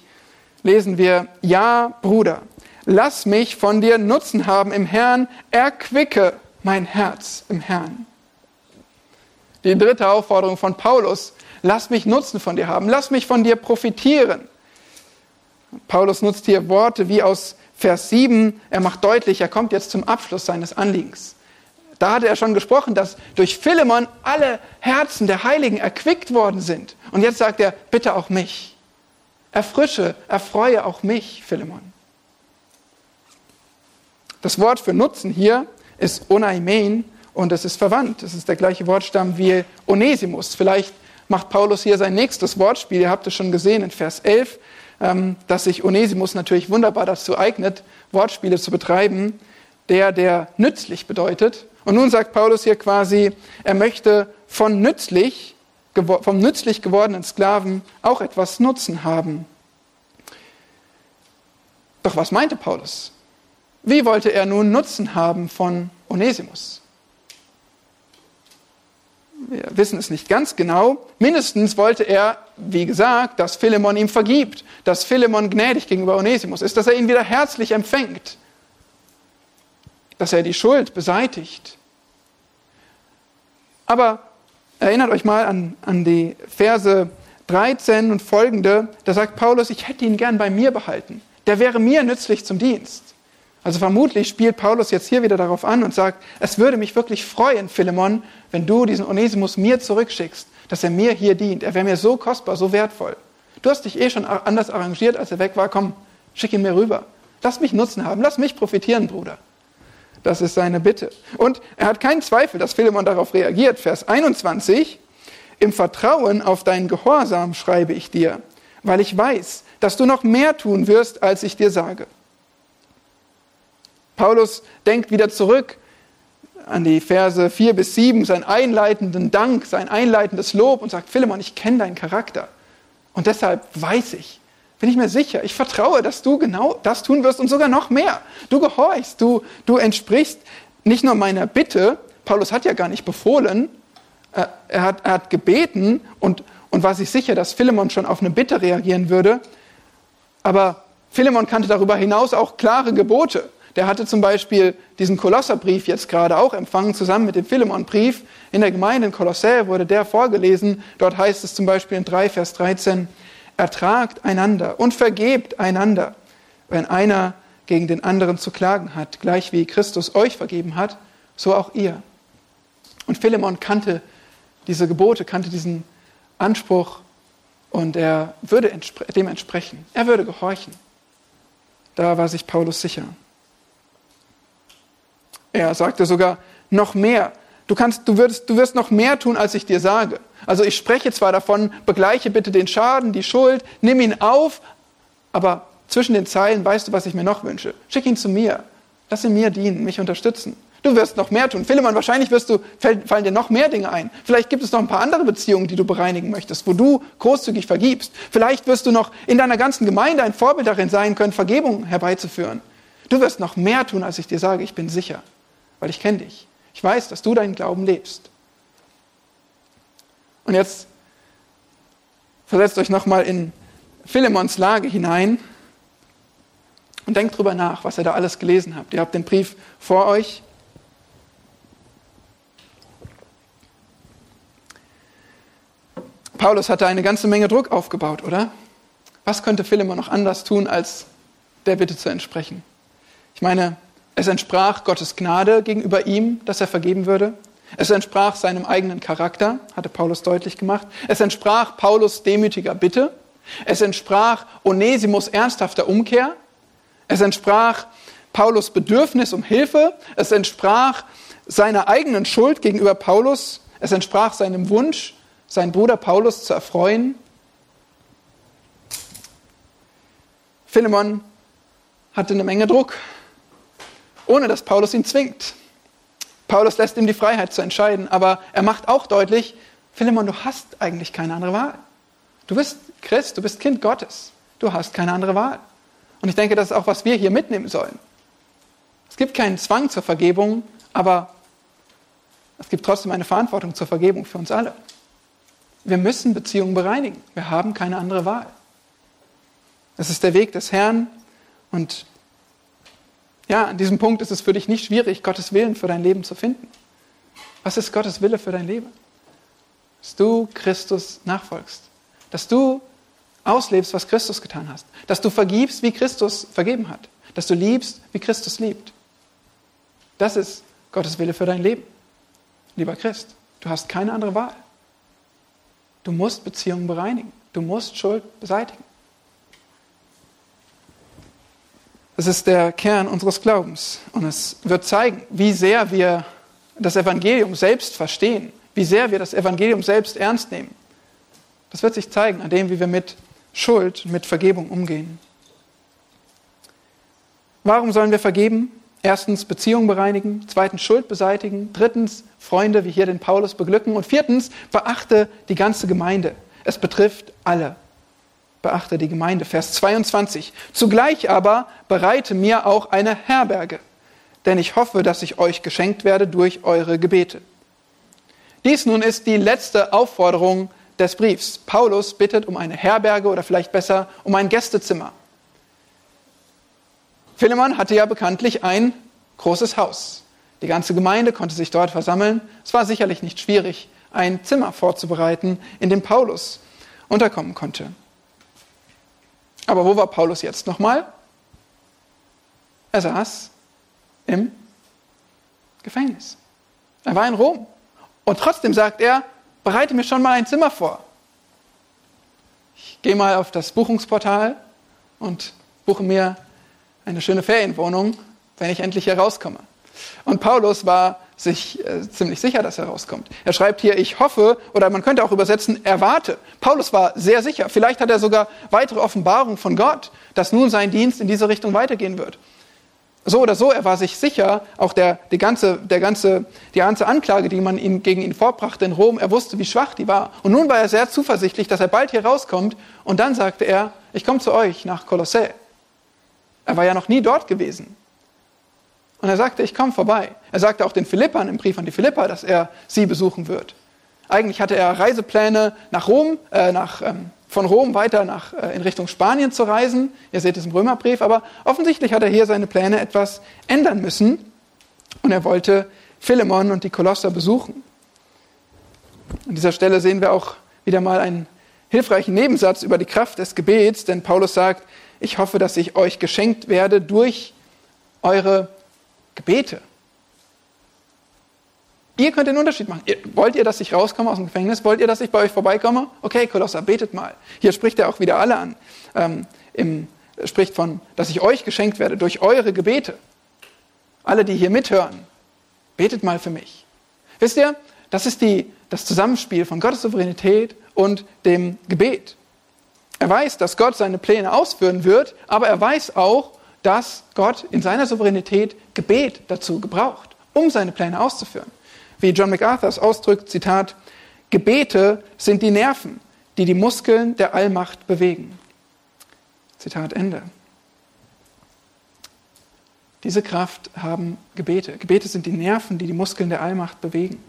S1: lesen wir, ja, Bruder, lass mich von dir Nutzen haben im Herrn, erquicke mein Herz im Herrn. Die dritte Aufforderung von Paulus, lass mich Nutzen von dir haben, lass mich von dir profitieren. Paulus nutzt hier Worte wie aus Vers 7, er macht deutlich, er kommt jetzt zum Abschluss seines Anliegens. Da hatte er schon gesprochen, dass durch Philemon alle Herzen der Heiligen erquickt worden sind. Und jetzt sagt er, bitte auch mich. Erfrische, erfreue auch mich, Philemon. Das Wort für Nutzen hier ist Onaimein und es ist verwandt. Es ist der gleiche Wortstamm wie Onesimus. Vielleicht macht Paulus hier sein nächstes Wortspiel. Ihr habt es schon gesehen in Vers 11, ähm, dass sich Onesimus natürlich wunderbar dazu eignet, Wortspiele zu betreiben. Der, der nützlich bedeutet. Und nun sagt Paulus hier quasi, er möchte von nützlich, vom nützlich gewordenen Sklaven auch etwas Nutzen haben. Doch was meinte Paulus? Wie wollte er nun Nutzen haben von Onesimus? Wir wissen es nicht ganz genau. Mindestens wollte er, wie gesagt, dass Philemon ihm vergibt, dass Philemon gnädig gegenüber Onesimus ist, dass er ihn wieder herzlich empfängt, dass er die Schuld beseitigt. Aber erinnert euch mal an, an die Verse 13 und folgende, da sagt Paulus, ich hätte ihn gern bei mir behalten. Der wäre mir nützlich zum Dienst. Also vermutlich spielt Paulus jetzt hier wieder darauf an und sagt, es würde mich wirklich freuen, Philemon, wenn du diesen Onesimus mir zurückschickst, dass er mir hier dient. Er wäre mir so kostbar, so wertvoll. Du hast dich eh schon anders arrangiert, als er weg war. Komm, schick ihn mir rüber. Lass mich Nutzen haben, lass mich profitieren, Bruder. Das ist seine Bitte. Und er hat keinen Zweifel, dass Philemon darauf reagiert. Vers 21, im Vertrauen auf deinen Gehorsam schreibe ich dir, weil ich weiß, dass du noch mehr tun wirst, als ich dir sage. Paulus denkt wieder zurück an die Verse 4 bis 7, seinen einleitenden Dank, sein einleitendes Lob und sagt, Philemon, ich kenne deinen Charakter. Und deshalb weiß ich, bin ich mir sicher, ich vertraue, dass du genau das tun wirst und sogar noch mehr. Du gehorchst, du, du entsprichst nicht nur meiner Bitte, Paulus hat ja gar nicht befohlen, äh, er hat, er hat gebeten und, und war sich sicher, dass Philemon schon auf eine Bitte reagieren würde, aber Philemon kannte darüber hinaus auch klare Gebote. Der hatte zum Beispiel diesen Kolosserbrief jetzt gerade auch empfangen, zusammen mit dem Philemonbrief. In der Gemeinde in Kolossä wurde der vorgelesen. Dort heißt es zum Beispiel in 3, Vers 13, ertragt einander und vergebt einander, wenn einer gegen den anderen zu klagen hat, gleich wie Christus euch vergeben hat, so auch ihr. Und Philemon kannte diese Gebote, kannte diesen Anspruch und er würde dem entsprechen. Er würde gehorchen. Da war sich Paulus sicher. Er sagte sogar noch mehr. Du, kannst, du, wirst, du wirst noch mehr tun, als ich dir sage. Also ich spreche zwar davon, begleiche bitte den Schaden, die Schuld, nimm ihn auf, aber zwischen den Zeilen weißt du, was ich mir noch wünsche. Schick ihn zu mir. Lass ihn mir dienen, mich unterstützen. Du wirst noch mehr tun. Philemon, wahrscheinlich wirst du, fallen dir noch mehr Dinge ein. Vielleicht gibt es noch ein paar andere Beziehungen, die du bereinigen möchtest, wo du großzügig vergibst. Vielleicht wirst du noch in deiner ganzen Gemeinde ein Vorbild darin sein können, Vergebung herbeizuführen. Du wirst noch mehr tun, als ich dir sage, ich bin sicher weil ich kenne dich. Ich weiß, dass du deinen Glauben lebst. Und jetzt versetzt euch nochmal in Philemons Lage hinein und denkt drüber nach, was ihr da alles gelesen habt. Ihr habt den Brief vor euch. Paulus hatte eine ganze Menge Druck aufgebaut, oder? Was könnte Philemon noch anders tun, als der Bitte zu entsprechen? Ich meine, es entsprach Gottes Gnade gegenüber ihm, dass er vergeben würde. Es entsprach seinem eigenen Charakter, hatte Paulus deutlich gemacht. Es entsprach Paulus demütiger Bitte. Es entsprach Onesimus ernsthafter Umkehr. Es entsprach Paulus Bedürfnis um Hilfe. Es entsprach seiner eigenen Schuld gegenüber Paulus. Es entsprach seinem Wunsch, seinen Bruder Paulus zu erfreuen. Philemon hatte eine Menge Druck ohne dass Paulus ihn zwingt. Paulus lässt ihm die Freiheit zu entscheiden, aber er macht auch deutlich, Philemon, du hast eigentlich keine andere Wahl. Du bist Christ, du bist Kind Gottes. Du hast keine andere Wahl. Und ich denke, das ist auch, was wir hier mitnehmen sollen. Es gibt keinen Zwang zur Vergebung, aber es gibt trotzdem eine Verantwortung zur Vergebung für uns alle. Wir müssen Beziehungen bereinigen. Wir haben keine andere Wahl. Es ist der Weg des Herrn und ja, an diesem Punkt ist es für dich nicht schwierig, Gottes Willen für dein Leben zu finden. Was ist Gottes Wille für dein Leben? dass du Christus nachfolgst, dass du auslebst, was Christus getan hast, dass du vergibst, wie Christus vergeben hat, dass du liebst, wie Christus liebt. Das ist Gottes Wille für dein Leben. Lieber Christ, du hast keine andere Wahl. Du musst Beziehungen bereinigen. Du musst Schuld beseitigen. Das ist der Kern unseres Glaubens. Und es wird zeigen, wie sehr wir das Evangelium selbst verstehen, wie sehr wir das Evangelium selbst ernst nehmen. Das wird sich zeigen an dem, wie wir mit Schuld, mit Vergebung umgehen. Warum sollen wir vergeben? Erstens Beziehung bereinigen, zweitens Schuld beseitigen, drittens Freunde wie hier den Paulus beglücken und viertens beachte die ganze Gemeinde. Es betrifft alle. Beachte die Gemeinde. Vers 22. Zugleich aber bereite mir auch eine Herberge, denn ich hoffe, dass ich euch geschenkt werde durch eure Gebete. Dies nun ist die letzte Aufforderung des Briefs. Paulus bittet um eine Herberge oder vielleicht besser um ein Gästezimmer. Philemon hatte ja bekanntlich ein großes Haus. Die ganze Gemeinde konnte sich dort versammeln. Es war sicherlich nicht schwierig, ein Zimmer vorzubereiten, in dem Paulus unterkommen konnte. Aber wo war Paulus jetzt nochmal? Er saß im Gefängnis. Er war in Rom. Und trotzdem sagt er, bereite mir schon mal ein Zimmer vor. Ich gehe mal auf das Buchungsportal und buche mir eine schöne Ferienwohnung, wenn ich endlich hier rauskomme. Und Paulus war sich äh, ziemlich sicher, dass er rauskommt. Er schreibt hier, ich hoffe, oder man könnte auch übersetzen, erwarte. Paulus war sehr sicher. Vielleicht hat er sogar weitere Offenbarungen von Gott, dass nun sein Dienst in diese Richtung weitergehen wird. So oder so, er war sich sicher, auch der, die, ganze, der ganze, die ganze Anklage, die man ihm, gegen ihn vorbrachte in Rom, er wusste, wie schwach die war. Und nun war er sehr zuversichtlich, dass er bald hier rauskommt. Und dann sagte er, ich komme zu euch nach Kolossä. Er war ja noch nie dort gewesen. Und er sagte, ich komme vorbei. Er sagte auch den Philippern im Brief an die Philipper, dass er sie besuchen wird. Eigentlich hatte er Reisepläne nach Rom, äh, nach, ähm, von Rom weiter nach, äh, in Richtung Spanien zu reisen. Ihr seht es im Römerbrief, aber offensichtlich hat er hier seine Pläne etwas ändern müssen. Und er wollte Philemon und die Kolosser besuchen. An dieser Stelle sehen wir auch wieder mal einen hilfreichen Nebensatz über die Kraft des Gebets, denn Paulus sagt, ich hoffe, dass ich euch geschenkt werde durch eure Gebete. Ihr könnt den Unterschied machen. wollt ihr, dass ich rauskomme aus dem Gefängnis? Wollt ihr, dass ich bei euch vorbeikomme? Okay, Kolosser, betet mal. Hier spricht er auch wieder alle an. Ähm, im, spricht von, dass ich euch geschenkt werde durch eure Gebete. Alle, die hier mithören, betet mal für mich. Wisst ihr, das ist die, das Zusammenspiel von Gottes Souveränität und dem Gebet. Er weiß, dass Gott seine Pläne ausführen wird, aber er weiß auch, dass Gott in seiner Souveränität Gebet dazu gebraucht, um seine Pläne auszuführen. Wie John MacArthur es ausdrückt, Zitat, Gebete sind die Nerven, die die Muskeln der Allmacht bewegen. Zitat Ende. Diese Kraft haben Gebete. Gebete sind die Nerven, die die Muskeln der Allmacht bewegen.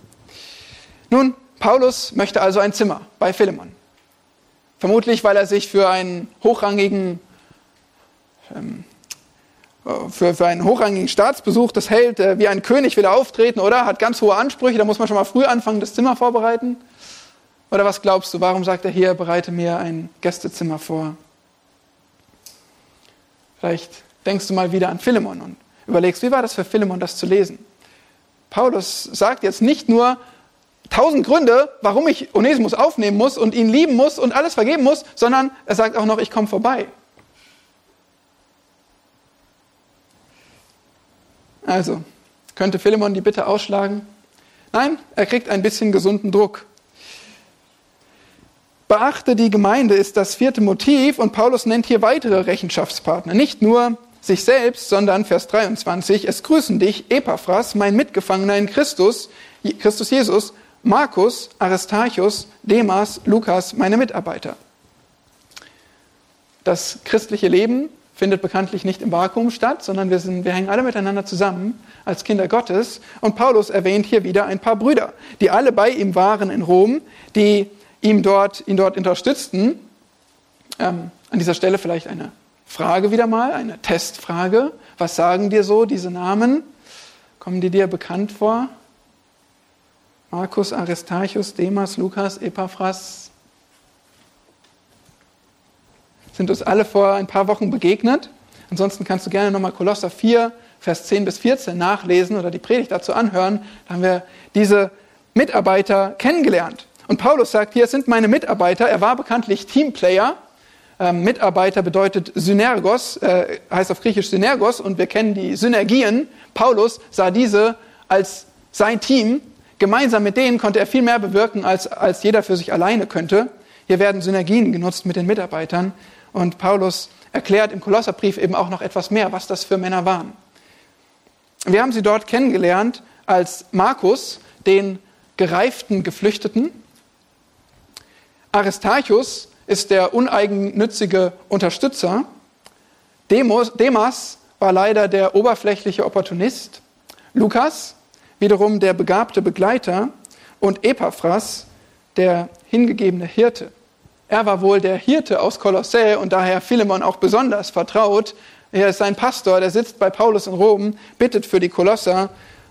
S1: Nun, Paulus möchte also ein Zimmer bei Philemon. Vermutlich, weil er sich für einen hochrangigen, ähm, für, für einen hochrangigen Staatsbesuch das hält, äh, wie ein König will er auftreten, oder? Hat ganz hohe Ansprüche, da muss man schon mal früh anfangen, das Zimmer vorbereiten. Oder was glaubst du, warum sagt er hier, bereite mir ein Gästezimmer vor? Vielleicht denkst du mal wieder an Philemon und überlegst, wie war das für Philemon, das zu lesen? Paulus sagt jetzt nicht nur, tausend Gründe, warum ich Onesimus aufnehmen muss und ihn lieben muss und alles vergeben muss, sondern er sagt auch noch, ich komme vorbei. Also, könnte Philemon die Bitte ausschlagen? Nein, er kriegt ein bisschen gesunden Druck. Beachte die Gemeinde ist das vierte Motiv und Paulus nennt hier weitere Rechenschaftspartner. Nicht nur sich selbst, sondern Vers 23, es grüßen dich, Epaphras, mein Mitgefangener in Christus, Christus Jesus, Markus, Aristarchus, Demas, Lukas, meine Mitarbeiter. Das christliche Leben findet bekanntlich nicht im Vakuum statt, sondern wir, sind, wir hängen alle miteinander zusammen als Kinder Gottes. Und Paulus erwähnt hier wieder ein paar Brüder, die alle bei ihm waren in Rom, die ihm dort, ihn dort unterstützten. Ähm, an dieser Stelle vielleicht eine Frage wieder mal, eine Testfrage. Was sagen dir so diese Namen? Kommen die dir bekannt vor? Markus, Aristarchus, Demas, Lukas, Epaphras sind uns alle vor ein paar Wochen begegnet. Ansonsten kannst du gerne nochmal Kolosser 4, Vers 10 bis 14 nachlesen oder die Predigt dazu anhören. Da haben wir diese Mitarbeiter kennengelernt. Und Paulus sagt hier, es sind meine Mitarbeiter. Er war bekanntlich Teamplayer. Ähm, Mitarbeiter bedeutet Synergos, äh, heißt auf Griechisch Synergos und wir kennen die Synergien. Paulus sah diese als sein Team. Gemeinsam mit denen konnte er viel mehr bewirken, als, als jeder für sich alleine könnte. Hier werden Synergien genutzt mit den Mitarbeitern. Und Paulus erklärt im Kolosserbrief eben auch noch etwas mehr, was das für Männer waren. Wir haben sie dort kennengelernt als Markus, den gereiften Geflüchteten. Aristarchus ist der uneigennützige Unterstützer. Demos, Demas war leider der oberflächliche Opportunist. Lukas wiederum der begabte Begleiter und Epaphras der hingegebene Hirte. Er war wohl der Hirte aus Kolossä und daher Philemon auch besonders vertraut. Er ist sein Pastor, der sitzt bei Paulus in Rom, bittet für die Kolosser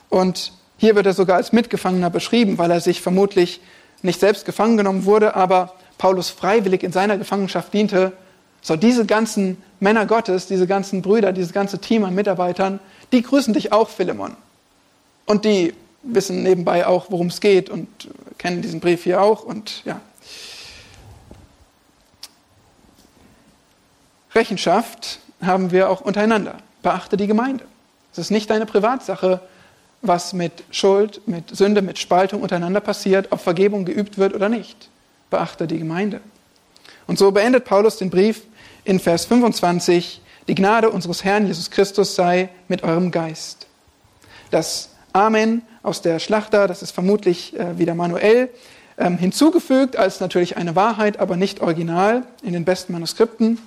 S1: und hier wird er sogar als Mitgefangener beschrieben, weil er sich vermutlich nicht selbst gefangen genommen wurde, aber Paulus freiwillig in seiner Gefangenschaft diente. So, diese ganzen Männer Gottes, diese ganzen Brüder, dieses ganze Team an Mitarbeitern, die grüßen dich auch, Philemon. Und die wissen nebenbei auch, worum es geht und kennen diesen Brief hier auch. Und ja. Rechenschaft haben wir auch untereinander. Beachte die Gemeinde. Es ist nicht deine Privatsache, was mit Schuld, mit Sünde, mit Spaltung untereinander passiert, ob Vergebung geübt wird oder nicht. Beachte die Gemeinde. Und so beendet Paulus den Brief in Vers 25, die Gnade unseres Herrn Jesus Christus sei mit eurem Geist. Das Amen aus der Schlachter, das ist vermutlich äh, wieder manuell ähm, hinzugefügt als natürlich eine Wahrheit, aber nicht original in den besten Manuskripten.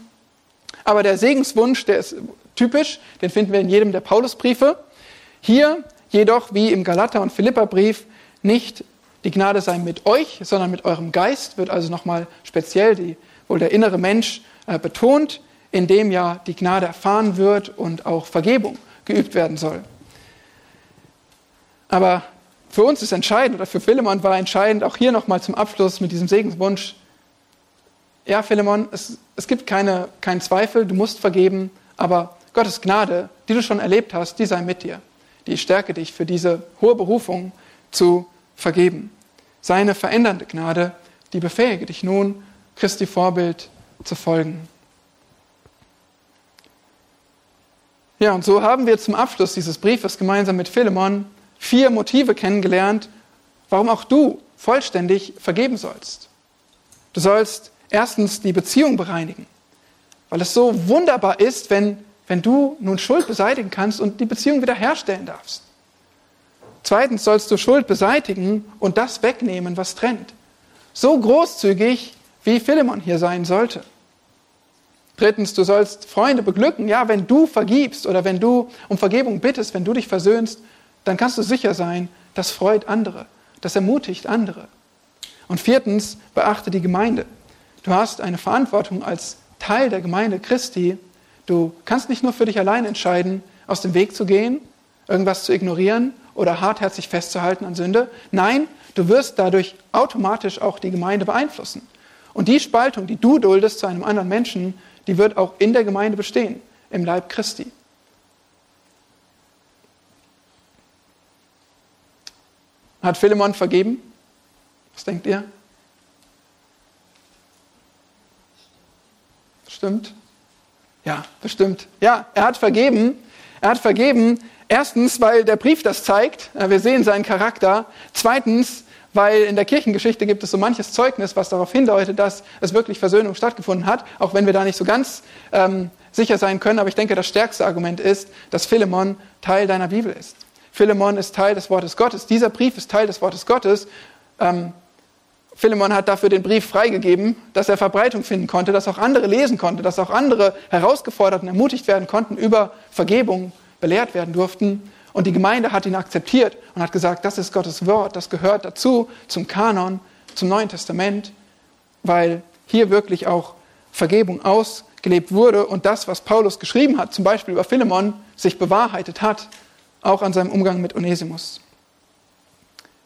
S1: Aber der Segenswunsch, der ist typisch, den finden wir in jedem der Paulusbriefe. Hier jedoch, wie im Galater- und Philipperbrief, nicht die Gnade sei mit euch, sondern mit eurem Geist, wird also nochmal speziell die, wohl der innere Mensch äh, betont, in dem ja die Gnade erfahren wird und auch Vergebung geübt werden soll. Aber für uns ist entscheidend, oder für Philemon war entscheidend, auch hier nochmal zum Abschluss mit diesem Segenswunsch, ja, Philemon, es, es gibt keine, keinen Zweifel, du musst vergeben, aber Gottes Gnade, die du schon erlebt hast, die sei mit dir die stärke dich für diese hohe Berufung zu vergeben. Seine verändernde Gnade, die befähige dich nun, Christi Vorbild zu folgen. Ja, und so haben wir zum Abschluss dieses Briefes gemeinsam mit Philemon vier Motive kennengelernt, warum auch du vollständig vergeben sollst. Du sollst erstens die Beziehung bereinigen, weil es so wunderbar ist, wenn wenn du nun Schuld beseitigen kannst und die Beziehung wiederherstellen darfst. Zweitens sollst du Schuld beseitigen und das wegnehmen, was trennt. So großzügig, wie Philemon hier sein sollte. Drittens, du sollst Freunde beglücken. Ja, wenn du vergibst oder wenn du um Vergebung bittest, wenn du dich versöhnst, dann kannst du sicher sein, das freut andere, das ermutigt andere. Und viertens, beachte die Gemeinde. Du hast eine Verantwortung als Teil der Gemeinde Christi, Du kannst nicht nur für dich allein entscheiden, aus dem Weg zu gehen, irgendwas zu ignorieren oder hartherzig festzuhalten an Sünde. Nein, du wirst dadurch automatisch auch die Gemeinde beeinflussen. Und die Spaltung, die du duldest zu einem anderen Menschen, die wird auch in der Gemeinde bestehen, im Leib Christi. Hat Philemon vergeben? Was denkt ihr? Stimmt? Ja, bestimmt. Ja, er hat vergeben. Er hat vergeben. Erstens, weil der Brief das zeigt. Wir sehen seinen Charakter. Zweitens, weil in der Kirchengeschichte gibt es so manches Zeugnis, was darauf hindeutet, dass es wirklich Versöhnung stattgefunden hat, auch wenn wir da nicht so ganz ähm, sicher sein können. Aber ich denke, das stärkste Argument ist, dass Philemon Teil deiner Bibel ist. Philemon ist Teil des Wortes Gottes. Dieser Brief ist Teil des Wortes Gottes. Ähm, Philemon hat dafür den Brief freigegeben, dass er Verbreitung finden konnte, dass auch andere lesen konnten, dass auch andere herausgefordert und ermutigt werden konnten, über Vergebung belehrt werden durften. Und die Gemeinde hat ihn akzeptiert und hat gesagt, das ist Gottes Wort, das gehört dazu, zum Kanon, zum Neuen Testament, weil hier wirklich auch Vergebung ausgelebt wurde und das, was Paulus geschrieben hat, zum Beispiel über Philemon, sich bewahrheitet hat, auch an seinem Umgang mit Onesimus.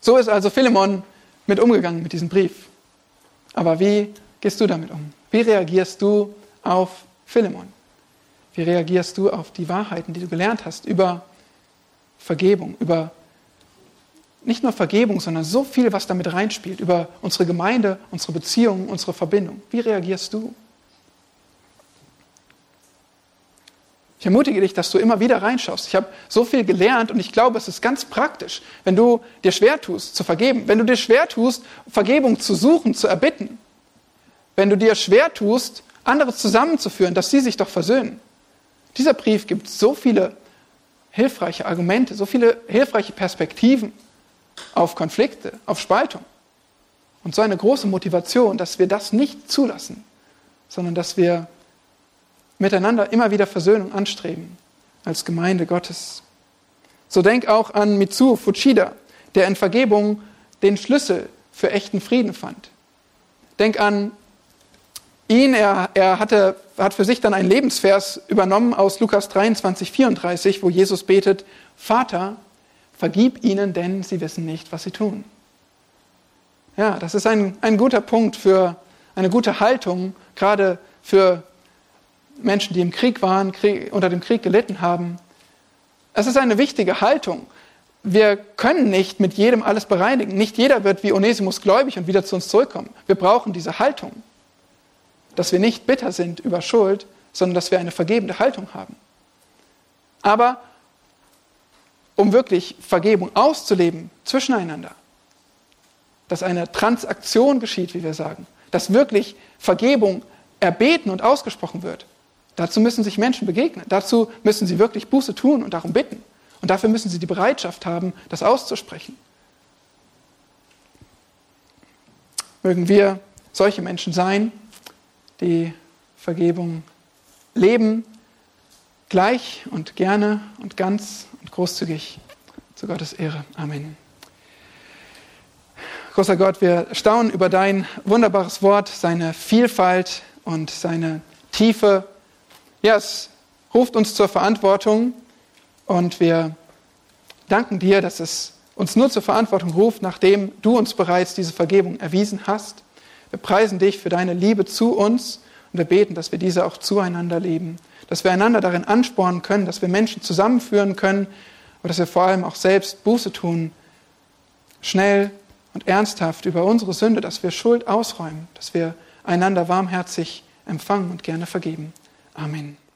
S1: So ist also Philemon mit umgegangen mit diesem Brief. Aber wie gehst du damit um? Wie reagierst du auf Philemon? Wie reagierst du auf die Wahrheiten, die du gelernt hast über Vergebung, über nicht nur Vergebung, sondern so viel, was damit reinspielt, über unsere Gemeinde, unsere Beziehungen, unsere Verbindung. Wie reagierst du? Ich ermutige dich, dass du immer wieder reinschaust. Ich habe so viel gelernt und ich glaube, es ist ganz praktisch, wenn du dir schwer tust, zu vergeben, wenn du dir schwer tust, Vergebung zu suchen, zu erbitten, wenn du dir schwer tust, andere zusammenzuführen, dass sie sich doch versöhnen. Dieser Brief gibt so viele hilfreiche Argumente, so viele hilfreiche Perspektiven auf Konflikte, auf Spaltung. Und so eine große Motivation, dass wir das nicht zulassen, sondern dass wir miteinander immer wieder Versöhnung anstreben als Gemeinde Gottes. So denk auch an Mitsuo Fuchida, der in Vergebung den Schlüssel für echten Frieden fand. Denk an ihn, er, er hatte, hat für sich dann einen Lebensvers übernommen aus Lukas 23, 34, wo Jesus betet, Vater, vergib ihnen, denn sie wissen nicht, was sie tun. Ja, das ist ein, ein guter Punkt für eine gute Haltung, gerade für Menschen, die im Krieg waren, Krieg, unter dem Krieg gelitten haben. Es ist eine wichtige Haltung. Wir können nicht mit jedem alles bereinigen. Nicht jeder wird wie Onesimus gläubig und wieder zu uns zurückkommen. Wir brauchen diese Haltung, dass wir nicht bitter sind über Schuld, sondern dass wir eine vergebende Haltung haben. Aber um wirklich Vergebung auszuleben zwischeneinander, dass eine Transaktion geschieht, wie wir sagen, dass wirklich Vergebung erbeten und ausgesprochen wird, Dazu müssen sich Menschen begegnen. Dazu müssen sie wirklich Buße tun und darum bitten. Und dafür müssen sie die Bereitschaft haben, das auszusprechen. Mögen wir solche Menschen sein, die Vergebung leben, gleich und gerne und ganz und großzügig zu Gottes Ehre. Amen. Großer Gott, wir staunen über dein wunderbares Wort, seine Vielfalt und seine Tiefe ja, es ruft uns zur Verantwortung und wir danken dir, dass es uns nur zur Verantwortung ruft, nachdem du uns bereits diese Vergebung erwiesen hast. Wir preisen dich für deine Liebe zu uns und wir beten, dass wir diese auch zueinander leben, dass wir einander darin anspornen können, dass wir Menschen zusammenführen können und dass wir vor allem auch selbst Buße tun, schnell und ernsthaft über unsere Sünde, dass wir Schuld ausräumen, dass wir einander warmherzig empfangen und gerne vergeben. Amen.